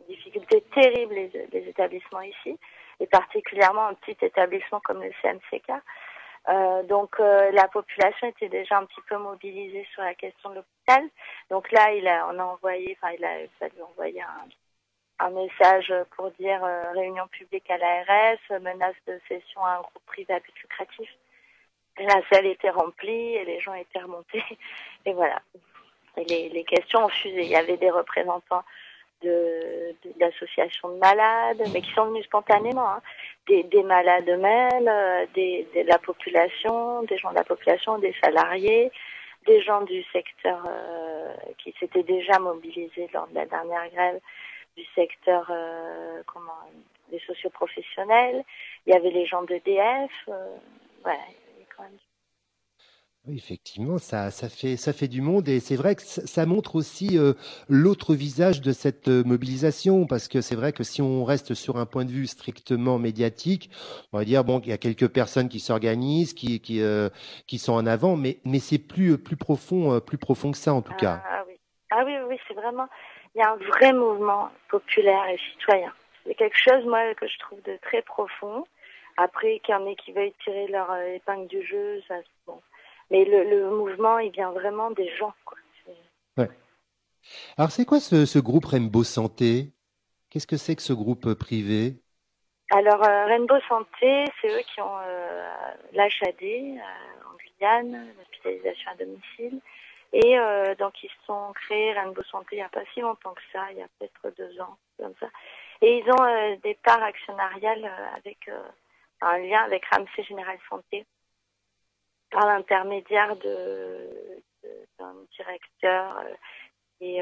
difficulté terrible les, établissements ici, et particulièrement un petit établissement comme le CMCK. Euh, donc euh, la population était déjà un petit peu mobilisée sur la question de l'hôpital. Donc là, on a envoyé, enfin il a, a envoyé un, un message pour dire euh, réunion publique à l'ARS, menace de cession à un groupe privé à but lucratif. La salle était remplie et les gens étaient remontés. Et voilà. Et les, questions ont fusé. Il y avait des représentants de, de malades, mais qui sont venus spontanément. hein. Des, des malades eux-mêmes, euh, des, de la population, des gens de la population, des salariés, des gens du secteur euh, qui s'étaient déjà mobilisés lors de la dernière grève du secteur euh, comment des socioprofessionnels. Il y avait les gens d'EDF. Euh, voilà, il y avait quand même Oui, effectivement, ça, ça fait, ça fait du monde et c'est vrai que ça, montre aussi euh, l'autre visage de cette euh, mobilisation parce que c'est vrai que si on reste sur un point de vue strictement médiatique, on va dire bon, il y a quelques personnes qui s'organisent, qui, qui, euh, qui sont en avant, mais, mais c'est plus, plus profond, plus profond que ça en tout cas. Ah oui, ah oui, oui, c'est vraiment, il y a un vrai mouvement populaire et citoyen. C'est quelque chose, moi, que je trouve de très profond. Après, qu'il y en ait qui veuillent tirer leur euh, épingle du jeu, ça, c'est bon. Mais le, le mouvement, il vient vraiment des gens, quoi. Ouais. Alors c'est quoi ce, ce groupe Rainbow Santé? Qu'est-ce que c'est que ce groupe euh, privé? Alors, euh, Rainbow Santé, c'est eux qui ont euh, l'HAD en Guyane, l'hospitalisation à domicile. Et euh, donc, ils sont créés Rainbow Santé il n'y a pas si longtemps que ça, il y a peut-être deux ans, comme ça. Et ils ont euh, des parts actionnariales euh, avec un lien avec Ramsey Général Santé par l'intermédiaire de d'un directeur et,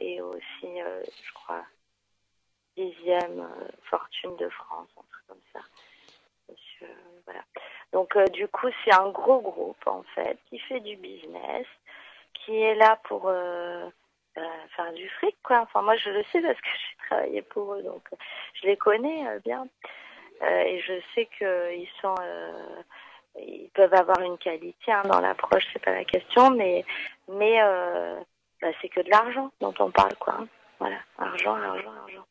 et aussi, je crois, dixième fortune de France, un truc comme ça. Monsieur, voilà. Donc du coup, c'est un gros groupe en fait qui fait du business, qui est là pour euh, euh, faire du fric quoi. Enfin moi je le sais parce que j'ai travaillé pour eux, donc je les connais euh, bien Euh, et je sais qu'ils sont, ils peuvent avoir une qualité hein, dans l'approche, c'est pas la question, mais mais bah, c'est que de l'argent dont on parle quoi. hein. Voilà, argent, argent, argent.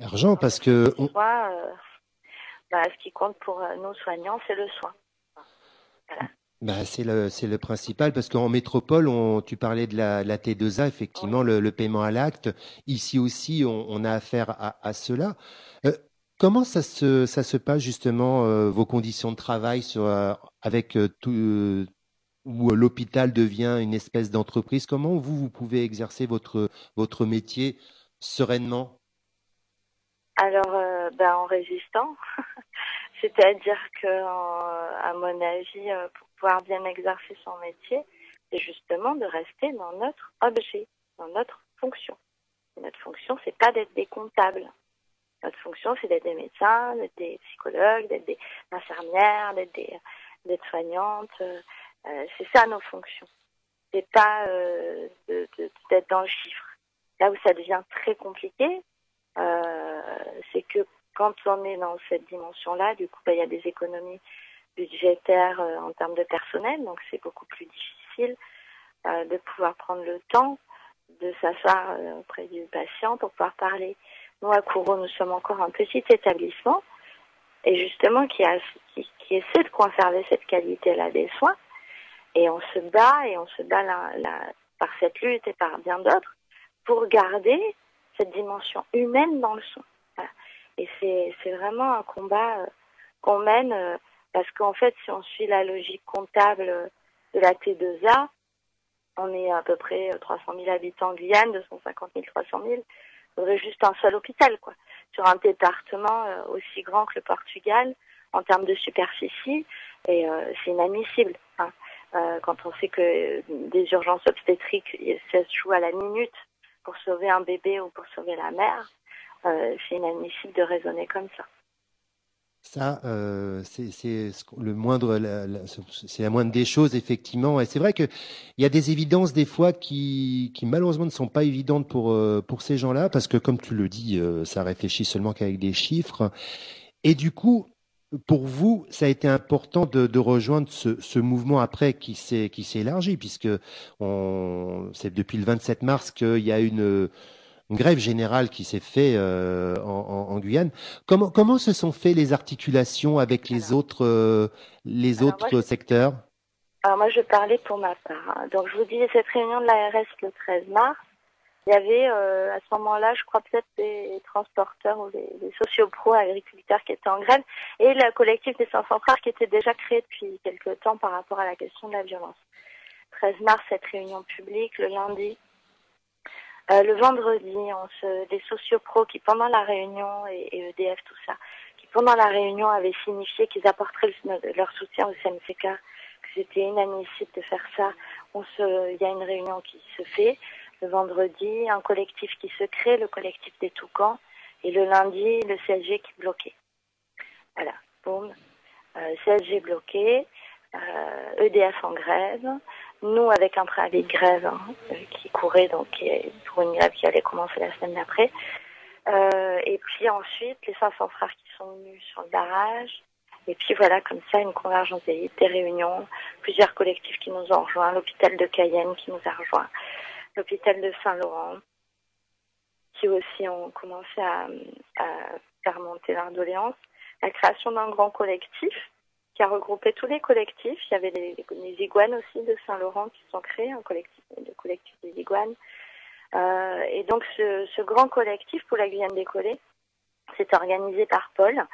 Argent parce que on- euh, bah, ce qui compte pour nos soignants, c'est le soin. Bah, c'est le, c'est le principal parce qu'en métropole, on, tu parlais de la, la T2A, effectivement, le, le paiement à l'acte. Ici aussi, on, on a affaire à, à cela. Euh, comment ça se, ça se passe justement, euh, vos conditions de travail sur, euh, avec tout, où l'hôpital devient une espèce d'entreprise? Comment vous, vous pouvez exercer votre, votre métier sereinement? Alors, bah, en résistant, c'est-à-dire que, à mon avis, pour pouvoir bien exercer son métier, c'est justement de rester dans notre objet, dans notre fonction. Et notre fonction, c'est pas d'être des comptables. Notre fonction, c'est d'être des médecins, d'être des psychologues, d'être des infirmières, d'être des, soignantes. euh, euh, c'est ça nos fonctions. C'est pas euh, d'être dans le chiffre. Là où ça devient très compliqué, c'est que quand on est dans cette dimension-là, du coup, bah, il y a des économies budgétaires euh, en termes de personnel, donc c'est beaucoup plus difficile euh, de pouvoir prendre le temps de s'asseoir euh, auprès du patient pour pouvoir parler. Nous, à Kourou, nous sommes encore un petit établissement et justement qui, a, qui, qui essaie de conserver cette qualité-là des soins. Et on se bat et on se bat là, là, par cette lutte et par bien d'autres pour garder cette dimension humaine dans le soin. Et c'est vraiment un combat qu'on mène parce qu'en fait, si on suit la logique comptable euh, de la T2A, on est à peu près euh, 300 000 habitants en Guyane, 250 000, 300 000. Il faudrait juste un seul hôpital, quoi. Sur un département euh, aussi grand que le Portugal, en termes de superficie, et euh, c'est inadmissible. hein. Euh, quand on sait que euh, des urgences obstétriques, ça se joue à la minute pour sauver un bébé ou pour sauver la mère, euh, c'est inadmissible de raisonner comme ça. Ça, euh, c'est le moindre, la- c'est la moindre des choses, effectivement. Et c'est vrai que il y a des évidences des fois qui, qui malheureusement ne sont pas évidentes pour euh, pour ces gens-là, parce que comme tu le dis, euh, ça réfléchit seulement qu'avec des chiffres. Et du coup, pour vous, ça a été important de, rejoindre ce, ce, mouvement après qui s'est qui s'est élargi, puisque c'est depuis le 27 mars qu'il y a une, une grève générale qui s'est faite euh, en, en, Guyane. Comment comment se sont fait les articulations avec les alors, autres euh, les alors autres moi, je, secteurs? Alors moi, je parlais pour ma part. hein. Donc je vous disais cette réunion de l'ARS le 13 mars. Il y avait euh, à ce moment-là, je crois peut-être des transporteurs ou des, des sociopros agriculteurs qui étaient en grève et le collectif des 500 frères qui était déjà créé depuis quelques temps par rapport à la question de la violence. 13 mars, cette réunion publique, le lundi. Euh, le vendredi, on se, des sociopros qui pendant la réunion et, EDF, tout ça, qui pendant la réunion avaient signifié qu'ils apporteraient le, leur soutien au CNCK, que c'était inadmissible de faire ça. On se, il y a une réunion qui se fait le vendredi, un collectif qui se crée, le collectif des Toucans, et le lundi, le CSG qui est bloqué. Voilà, boum. Euh, bloqué, euh, EDF en grève, nous avec un préavis de grève hein, qui courait, donc pour une grève qui allait commencer la semaine d'après. Euh, et puis ensuite, les 500 frères qui sont venus sur le barrage. Et puis voilà, comme ça, une convergence des, des réunions, plusieurs collectifs qui nous ont rejoints, l'hôpital de Cayenne qui nous a rejoints l'hôpital de Saint-Laurent, qui aussi ont commencé à, à faire monter leur doléance. La création d'un grand collectif qui a regroupé tous les collectifs. Il y avait les, iguanes aussi de Saint-Laurent qui sont créés, un collectif, le collectif des iguanes. Euh, et donc ce, grand collectif pour la Guyane décollée, c'est organisé par Paul.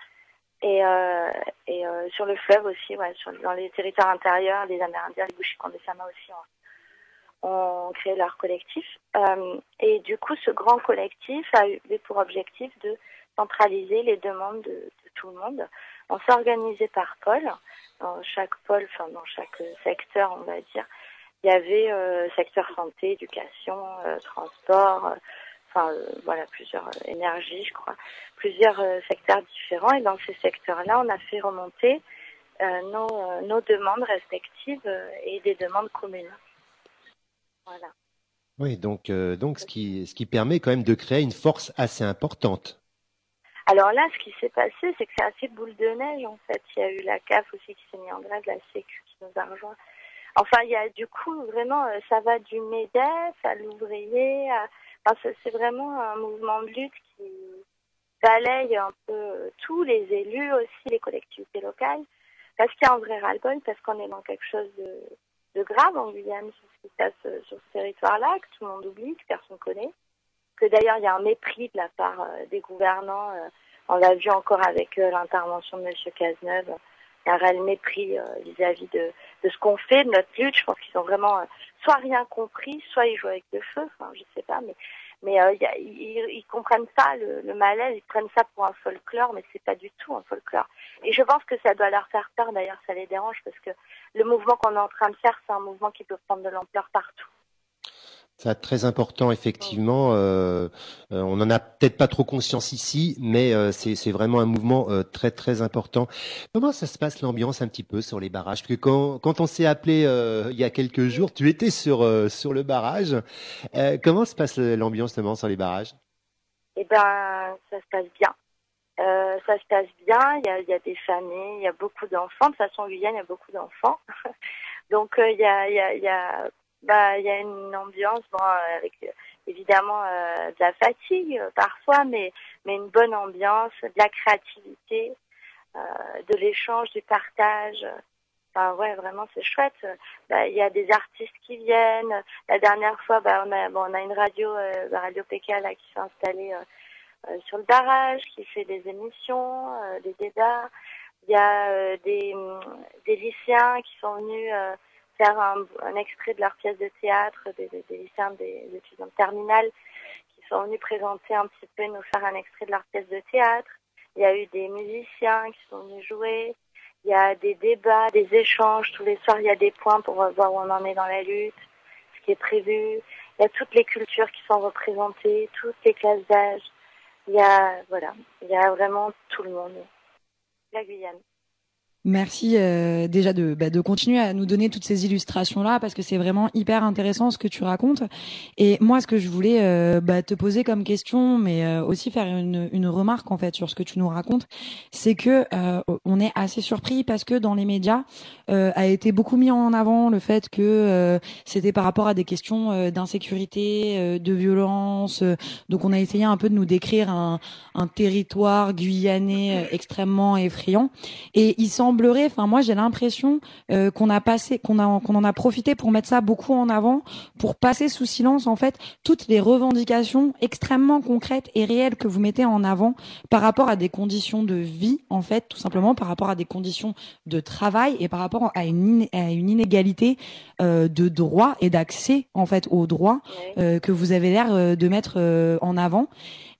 Et, euh, euh, sur le fleuve aussi, dans les territoires intérieurs, les Amérindiens, les Bouchikondé-Sama aussi ont, créé leur collectif. Et du coup, ce grand collectif a eu pour objectif de centraliser les demandes de, de tout le monde. On s'est organisé par pôle. Dans chaque pôle, enfin dans chaque secteur, on va dire, il y avait euh, secteur santé, éducation, euh, transport, euh, enfin voilà plusieurs énergies, je crois, plusieurs secteurs différents. Et dans ces secteurs-là, on a fait remonter nos, demandes respectives et des demandes communes. Voilà. Oui, donc donc ce qui ce qui permet quand même de créer une force assez importante. Alors là, ce qui s'est passé, c'est que c'est assez boule de neige en fait. Il y a eu la CAF aussi qui s'est mis en grève, la Sécu qui nous a rejoint. Enfin, il y a du coup vraiment, ça va du MEDEF à l'ouvrier. À... Enfin, c'est vraiment un mouvement de lutte qui balaye un peu tous les élus aussi, les collectivités locales, parce qu'il y a un vrai ras-le-bol, parce qu'on est dans quelque chose de, de grave en Guyane sur ce qui se passe sur ce territoire-là, que tout le monde oublie, que personne ne connaît que d'ailleurs il y a un mépris de la part euh, des gouvernants. Euh, on l'a vu encore avec euh, l'intervention de M. Cazeneuve. Il y a un réel mépris vis-à-vis de, ce qu'on fait, de notre lutte. Je pense qu'ils ont vraiment soit rien compris, soit ils jouent avec le feu. Enfin, je sais pas, mais mais euh, y a, ils, ils comprennent pas le, le malaise, ils prennent ça pour un folklore, mais c'est pas du tout un folklore. Et je pense que ça doit leur faire peur. D'ailleurs, ça les dérange parce que le mouvement qu'on est en train de faire, c'est un mouvement qui peut prendre de l'ampleur partout. C'est très important, effectivement. Euh, euh, on n'en a peut-être pas trop conscience ici, mais euh, c'est vraiment un mouvement très très important. Comment ça se passe l'ambiance un petit peu sur les barrages? Parce que quand, on s'est appelé il y a quelques jours, tu étais sur sur le barrage. comment se passe l'ambiance sur les barrages? Eh ben, ça se passe bien. ça se passe bien. Il y a, des familles, il y a beaucoup d'enfants. De toute façon, en Guyane, il y a beaucoup d'enfants. Donc, il y a bah il y a une ambiance bon avec évidemment euh, de la fatigue euh, parfois mais mais une bonne ambiance de la créativité euh, de l'échange du partage. Enfin ouais vraiment c'est chouette. Bah, il y a des artistes qui viennent. La dernière fois bah on a bon on a une radio euh, la radio PK là qui s'est installée sur le barrage qui fait des émissions des débats. Il y a des des lycéens qui sont venus faire un, extrait de leur pièce de théâtre, des, des, des lycéens, des étudiants de terminale qui sont venus présenter un petit peu, nous faire un extrait de leur pièce de théâtre. Il y a eu des musiciens qui sont venus jouer. Il y a des débats, des échanges. Tous les soirs, il y a des points pour voir où on en est dans la lutte, ce qui est prévu. Il y a toutes les cultures qui sont représentées, toutes les classes d'âge. Il y a, voilà, il y a vraiment tout le monde. La Guyane. Merci euh, déjà de, bah, de continuer à nous donner toutes ces illustrations-là parce que c'est vraiment hyper intéressant ce que tu racontes. Et moi, ce que je voulais euh, bah, te poser comme question, mais euh, aussi faire une, une remarque en fait sur ce que tu nous racontes, c'est que euh, on est assez surpris parce que dans les médias a été beaucoup mis en avant le fait que c'était par rapport à des questions d'insécurité, de violence. donc on a essayé un peu de nous décrire un, un territoire guyanais extrêmement effrayant. Et il semblerait, enfin moi j'ai l'impression euh, qu'on a passé, qu'on a, qu'on en a profité pour mettre ça beaucoup en avant, pour passer sous silence en fait toutes les revendications extrêmement concrètes et réelles que vous mettez en avant par rapport à des conditions de vie en fait, tout simplement par rapport à des conditions de travail et par rapport à une, à une inégalité euh, de droit et d'accès en fait aux droits euh, que vous avez l'air de mettre en avant.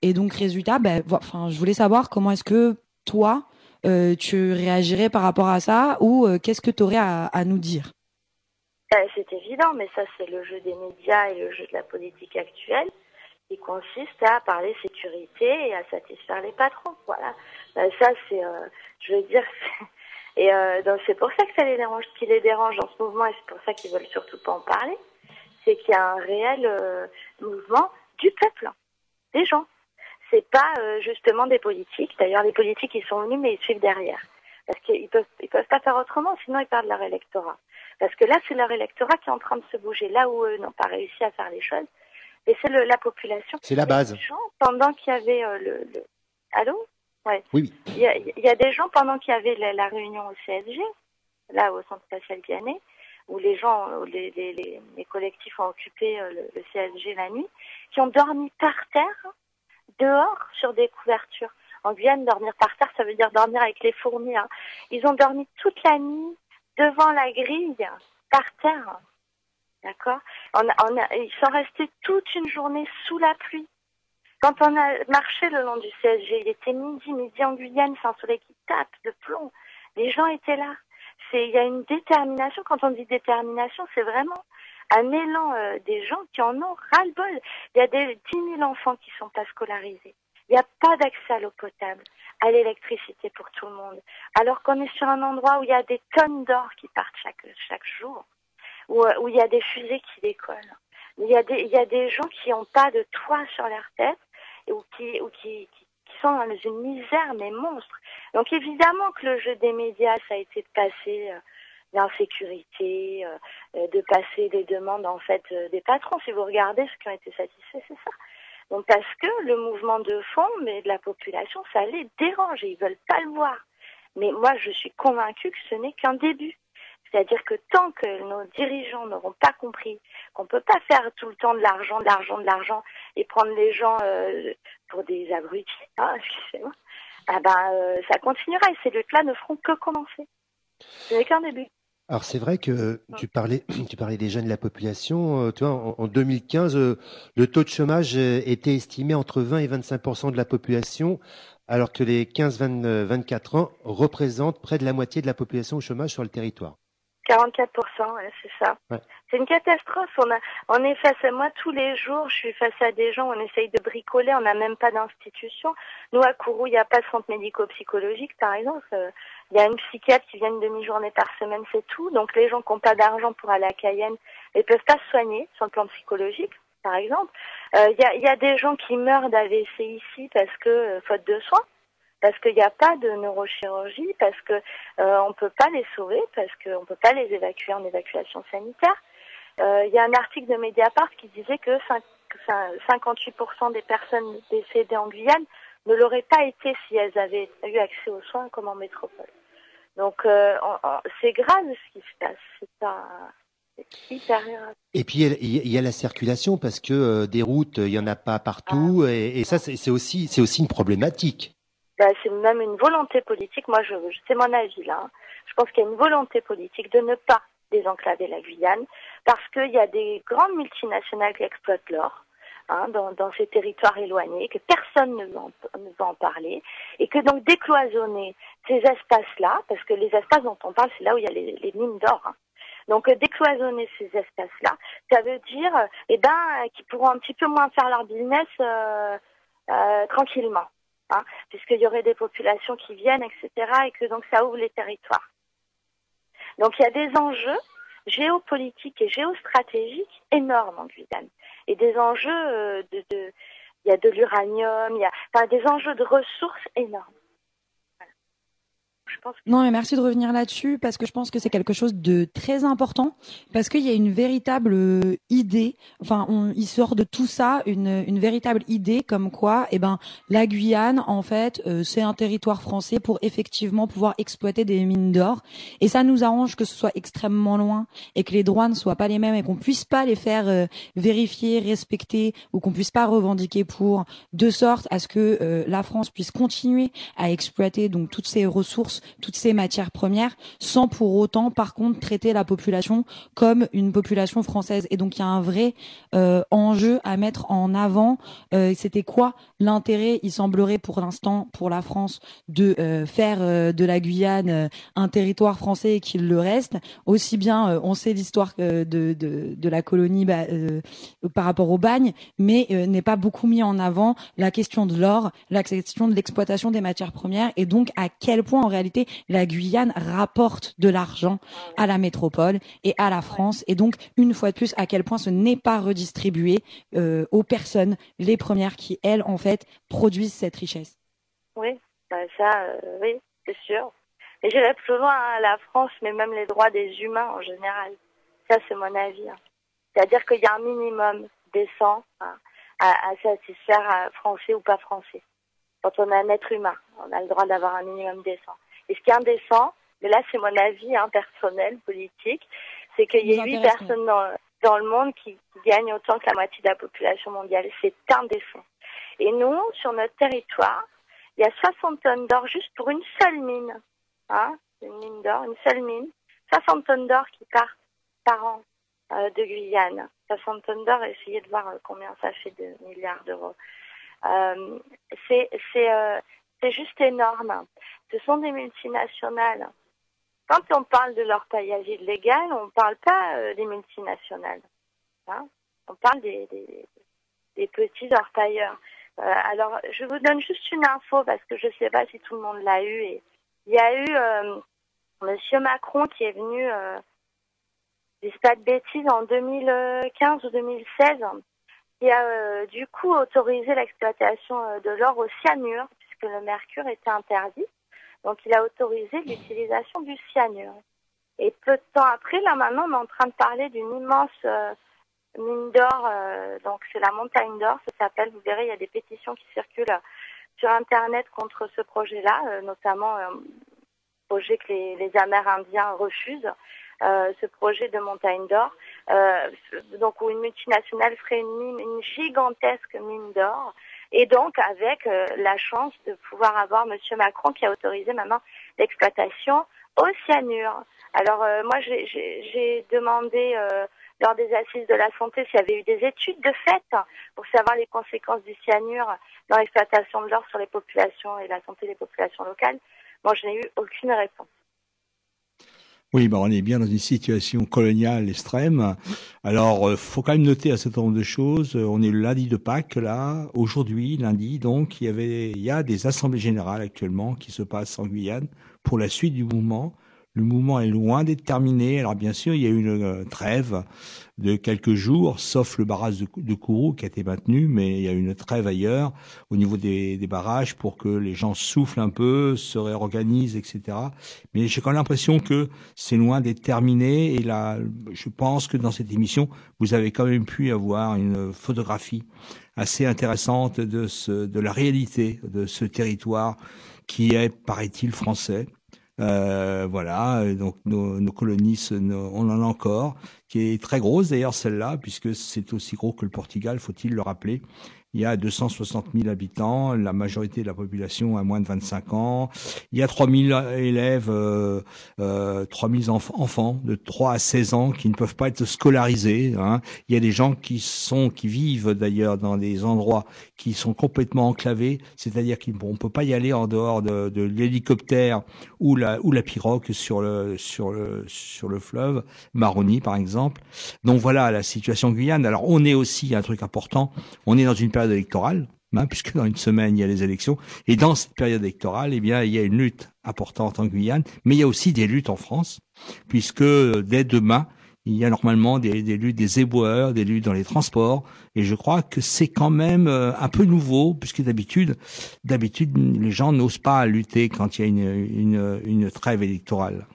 Et donc résultat, ben, enfin je voulais savoir comment est-ce que toi tu réagirais par rapport à ça ou euh, qu'est-ce que tu aurais à, nous dire? Euh, C'est évident, mais ça c'est le jeu des médias et le jeu de la politique actuelle qui consiste à parler sécurité et à satisfaire les patrons. Voilà. Ben, ça c'est, euh, je veux dire, et euh, c'est pour ça que ça les dérange, qui les dérange dans ce mouvement et c'est pour ça qu'ils veulent surtout pas en parler, c'est qu'il y a un réel euh, mouvement du peuple, des gens. C'est pas euh, justement des politiques. D'ailleurs, les politiques ils sont venus mais ils suivent derrière parce qu'ils peuvent ils peuvent pas faire autrement, sinon ils perdent leur électorat. Parce que là, c'est leur électorat qui est en train de se bouger. Là où eux n'ont pas réussi à faire les choses, et c'est la population. C'est la base. Gens, pendant qu'il y avait euh, le, le... Allô? Ouais. Oui. Il y, a, il y a des gens, pendant qu'il y avait la, la réunion au CSG, là, au Centre spatial Guyanais, où les gens, où les, les, les, les collectifs ont occupé euh, le, le CSG la nuit, qui ont dormi par terre, dehors, sur des couvertures. En Guyane, dormir par terre, ça veut dire dormir avec les fourmis. hein. Ils ont dormi toute la nuit devant la grille, par terre. D'accord? On Ils sont restés toute une journée sous la pluie. Quand on a marché le long du CSG, il était midi, midi en Guyane, c'est un soleil qui tape de plomb. Les gens étaient là. Il y a une détermination. Quand on dit détermination, c'est vraiment un élan euh, des gens qui en ont ras-le-bol. Il y a des 10 000 enfants qui sont pas scolarisés. Il n'y a pas d'accès à l'eau potable, à l'électricité pour tout le monde. Alors qu'on est sur un endroit où il y a des tonnes d'or qui partent chaque, chaque jour, où, euh, où il y a des fusées qui décollent. Il y a des, il y a des gens qui n'ont pas de toit sur leur tête ou qui, ou qui, qui sont dans une misère mais monstre. Donc évidemment que le jeu des médias, ça a été de passer euh, l'insécurité, euh, euh, de passer des demandes en fait euh, des patrons. Si vous regardez ceux qui ont été satisfaits, c'est ça. Donc parce que le mouvement de fond, mais de la population, ça les dérange et ils veulent pas le voir. Mais moi, je suis convaincue que ce n'est qu'un début. C'est-à-dire que tant que nos dirigeants n'auront pas compris qu'on peut pas faire tout le temps de l'argent, de l'argent, de l'argent et prendre les gens pour des abrutis, hein, excusez-moi, ah ben, ça continuera et ces luttes-là ne feront que commencer. Ce n'est qu'un début. Alors c'est vrai que tu parlais, tu parlais des jeunes de la population. euh, Tu vois, en, en 2015, euh, le taux de chômage euh, était estimé entre 20 et 25% de la population, alors que les 15-24 ans représentent près de la moitié de la population au chômage sur le territoire. 44%, ouais, c'est ça. Ouais. C'est une catastrophe. On, a, on est face à moi tous les jours. Je suis face à des gens. On essaye de bricoler. On n'a même pas d'institution. Nous, à Kourou, il n'y a pas de centre médico-psychologique, par exemple. Il y a une psychiatre qui vient une demi-journée par semaine, c'est tout. Donc, les gens qui n'ont pas d'argent pour aller à Cayenne ne peuvent pas se soigner sur le plan psychologique, par exemple. Euh, Il y, a, il y a des gens qui meurent d'AVC ici parce que, euh, faute de soins parce qu'il n'y a pas de neurochirurgie, parce que euh, on peut pas les sauver, parce qu'on peut pas les évacuer en évacuation sanitaire. Euh, Il y a un article de Mediapart qui disait que cinq- cin- 58% des personnes décédées en Guyane ne l'auraient pas été si elles avaient eu accès aux soins comme en métropole. Donc euh, c'est grave ce qui se passe, c'est pas hyper grave. Et puis il y a- la circulation parce que euh, des routes, il y en a pas partout, et, et ça c'est aussi, c'est aussi une problématique. Bah, c'est même une volonté politique. Moi, je, c'est mon avis là. hein. Je pense qu'il y a une volonté politique de ne pas désenclaver la Guyane parce qu'il y a des grandes multinationales qui exploitent l'or hein, dans, ces territoires éloignés, que personne ne veut, en, en parler et que donc décloisonner ces espaces-là, parce que les espaces dont on parle, c'est là où il y a les, mines d'or. hein. Donc euh, décloisonner ces espaces-là, ça veut dire euh, eh ben, qu'ils pourront un petit peu moins faire leur business euh, tranquillement. Puisqu'il y aurait des populations qui viennent, etc., et que donc ça ouvre les territoires. Donc il y a des enjeux géopolitiques et géostratégiques énormes en Guyane, et des enjeux euh, de, de il y a de l'uranium, il y a enfin, des enjeux de ressources énormes. Non, mais merci de revenir là-dessus parce que je pense que c'est quelque chose de très important parce qu'il y a une véritable euh, idée. Enfin, on, il sort de tout ça une, une véritable idée comme quoi, eh ben, la Guyane, en fait, euh, c'est un territoire français pour effectivement pouvoir exploiter des mines d'or. Et ça nous arrange que ce soit extrêmement loin et que les droits ne soient pas les mêmes et qu'on puisse pas les faire euh, vérifier, respecter ou qu'on puisse pas revendiquer pour, de sorte à ce que la France puisse continuer à exploiter donc toutes ces ressources toutes ces matières premières, sans pour autant, par contre, traiter la population comme une population française. Et donc, il y a un vrai euh, enjeu à mettre en avant. Euh, C'était quoi l'intérêt, il semblerait pour l'instant, pour la France, de euh, faire de la Guyane un territoire français et qu'il le reste? Aussi bien, on sait l'histoire de, de, de, la colonie bah, par rapport au bagne, mais n'est pas beaucoup mis en avant la question de l'or, la question de l'exploitation des matières premières, et donc à quel point en réalité la Guyane rapporte de l'argent à la métropole et à la France. Et donc, une fois de plus, à quel point ce n'est pas redistribué euh, aux personnes, les premières qui, elles, en fait, produisent cette richesse. Oui, bah, ça, euh, oui, c'est sûr. Et j'irais plus loin, hein, la France, mais même les droits des humains en général. Ça, c'est mon avis. Hein. C'est-à-dire qu'il y a un minimum décent hein, à, à satisfaire, français ou pas français. Quand on est un être humain, on a le droit d'avoir un minimum décent. Et ce qui est indécent, mais là c'est mon avis hein, personnel, politique, c'est qu'il y ait huit personnes dans, dans, le monde qui, gagnent autant que la moitié de la population mondiale. C'est indécent. Et nous, sur notre territoire, il y a 60 tonnes d'or juste pour une seule mine. Hein, une mine d'or, une seule mine. 60 tonnes d'or qui partent par an euh, de Guyane. 60 tonnes d'or, essayez de voir euh, combien ça fait de milliards d'euros. Euh, c'est c'est juste énorme. Ce sont des multinationales. Quand on parle de l'orpaillage illégal, on ne parle pas euh, des multinationales. Hein? on parle des, des, petits orpailleurs. Euh, alors, je vous donne juste une info parce que je ne sais pas si tout le monde l'a eu. Il y a eu euh, Monsieur Macron qui est venu, euh, dis pas de bêtises, en 2015 ou 2016, qui a du coup autorisé l'exploitation de l'or au cyanure que le mercure était interdit. Donc il a autorisé l'utilisation du cyanure. Et peu de temps après, là maintenant, on est en train de parler d'une immense euh, mine d'or. Euh, donc c'est la montagne d'or, ça s'appelle. Vous verrez, il y a des pétitions qui circulent sur Internet contre ce projet-là, euh, notamment un projet que les, Amérindiens refusent. ce projet de montagne d'or, donc où une multinationale ferait une gigantesque mine d'or et donc avec euh, la chance de pouvoir avoir Monsieur Macron qui a autorisé maintenant l'exploitation au cyanure. Alors euh, moi j'ai demandé euh, lors des assises de la santé s'il y avait eu des études de fait pour savoir les conséquences du cyanure dans l'exploitation de l'or sur les populations et la santé des populations locales. Moi je n'ai eu aucune réponse. Oui, ben on est bien dans une situation coloniale extrême. Alors, euh, faut quand même noter un certain nombre de choses. Euh, on est le lundi de Pâques là. Aujourd'hui, lundi, donc, il y avait, il y a des assemblées générales actuellement qui se passent en Guyane pour la suite du mouvement. Le mouvement est loin d'être terminé. Alors bien sûr, il y a eu une euh, trêve de quelques jours, sauf le barrage de, Kourou qui a été maintenu, mais il y a eu une trêve ailleurs au niveau des, barrages pour que les gens soufflent un peu, se réorganisent, etc. Mais j'ai quand même l'impression que c'est loin d'être terminé. Et là, je pense que dans cette émission, vous avez quand même pu avoir une photographie assez intéressante de, ce, de la réalité de ce territoire qui est, paraît-il, français euh, voilà, donc nos, nos colonies, on en a encore, qui est très grosse d'ailleurs celle-là, puisque c'est aussi gros que le Portugal, faut-il le rappeler. Il y a 260 000 habitants, la majorité de la population a moins de 25 ans. Il y a 3 000 élèves, euh, euh, 3 000 enfants de 3 à 16 ans qui ne peuvent pas être scolarisés. Hein. Il y a des gens qui sont, qui vivent d'ailleurs dans des endroits qui sont complètement enclavés, c'est-à-dire qu'on ne peut pas y aller en dehors de, de l'hélicoptère ou la, ou la pirogue sur le, sur le, sur le fleuve, Maroni par exemple. Donc voilà la situation Guyane. Alors on est aussi, un truc important, on est dans une électorale. hein, puisque dans une semaine il y a les élections. Et dans cette période électorale, eh bien, il y a une lutte importante en Guyane, mais il y a aussi des luttes en France, puisque dès demain, il y a normalement des, des luttes des éboueurs, des luttes dans les transports, et je crois que c'est quand même euh, un peu nouveau, puisque d'habitude, d'habitude, les gens n'osent pas lutter quand il y a une, une, trêve électorale.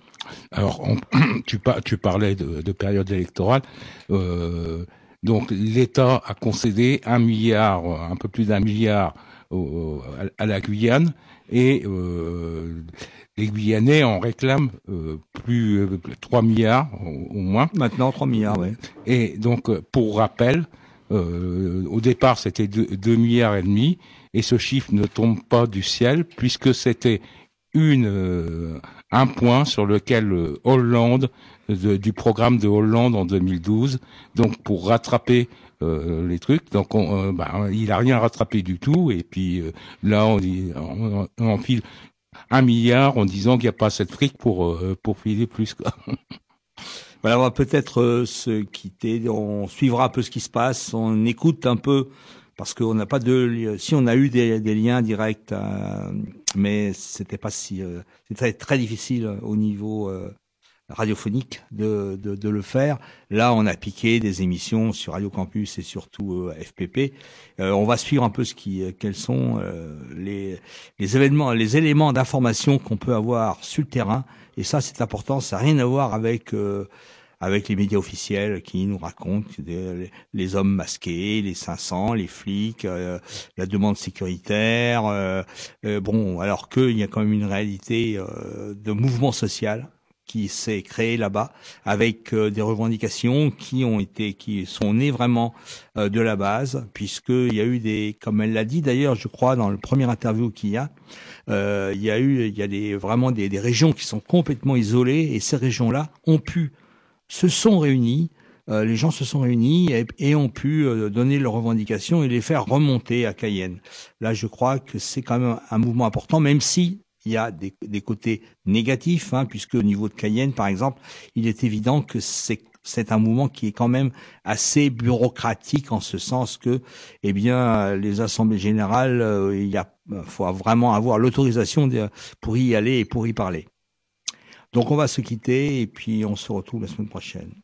Alors, tu, tu, parlais de, de période électorale. Euh, donc, l'État a concédé un milliard, un peu plus d'un milliard au, à, la Guyane, et euh, les Guyanais en réclament euh, plus euh, 3 milliards au, au, moins. Maintenant 3 milliards, oui. Et donc, euh, pour rappel, euh, au départ c'était 2, milliards et demi, et ce chiffre ne tombe pas du ciel puisque c'était une euh, un point sur lequel Hollande de, du programme de Hollande en 2012, donc pour rattraper euh, les trucs. Donc, on, euh, bah, il a rien rattrapé du tout. Et puis euh, là, on, on, on enfile un milliard en disant qu'il n'y a pas assez de fric pour euh, pour filer plus. Quoi. Voilà, on va peut-être euh, se quitter. On suivra un peu ce qui se passe. On écoute un peu parce qu'on n'a pas de. Si on a eu des, liens directs, euh, mais c'était pas si. Euh, c'était très, difficile au niveau euh, radiophonique de, de, de, le faire. Là, on a piqué des émissions sur Radio Campus et surtout euh, FPP. Euh, on va suivre un peu ce qui, quels sont euh, les, les événements, les éléments d'information qu'on peut avoir sur le terrain. Et ça, c'est important. Ça n'a rien à voir avec euh, avec les médias officiels qui nous racontent les, hommes masqués, les 500, les flics, euh, la demande sécuritaire. Euh, bon, alors qu'il y a quand même une réalité de mouvement social qui s'est créé là-bas avec euh, des revendications qui ont été qui sont nées vraiment euh, de la base puisqu'il y a eu des comme elle l'a dit d'ailleurs je crois dans le premier interview qu'il y a euh, il y a eu il y a des vraiment des, des régions qui sont complètement isolées et ces régions là ont pu se sont réunies euh, les gens se sont réunis et, ont pu euh, donner leurs revendications et les faire remonter à Cayenne. Là, je crois que c'est quand même un mouvement important, même si il y a des, côtés négatifs, hein, puisque au niveau de Cayenne, par exemple, il est évident que c'est un mouvement qui est quand même assez bureaucratique en ce sens que, eh bien, les assemblées générales, euh, il faut vraiment avoir l'autorisation pour y aller et pour y parler. Donc, on va se quitter et puis on se retrouve la semaine prochaine.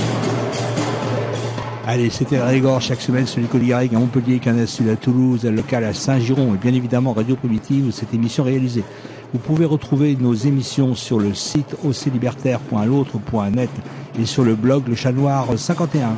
Allez, c'était Régor chaque semaine sur Garrigue à Montpellier, Canal Sud à Toulouse, à local à Saint-Giron et bien évidemment Radio Primitive où cette émission est réalisée. Vous pouvez retrouver nos émissions sur le site oclibertaire.l'autre.net et sur le blog Le Chat Noir 51.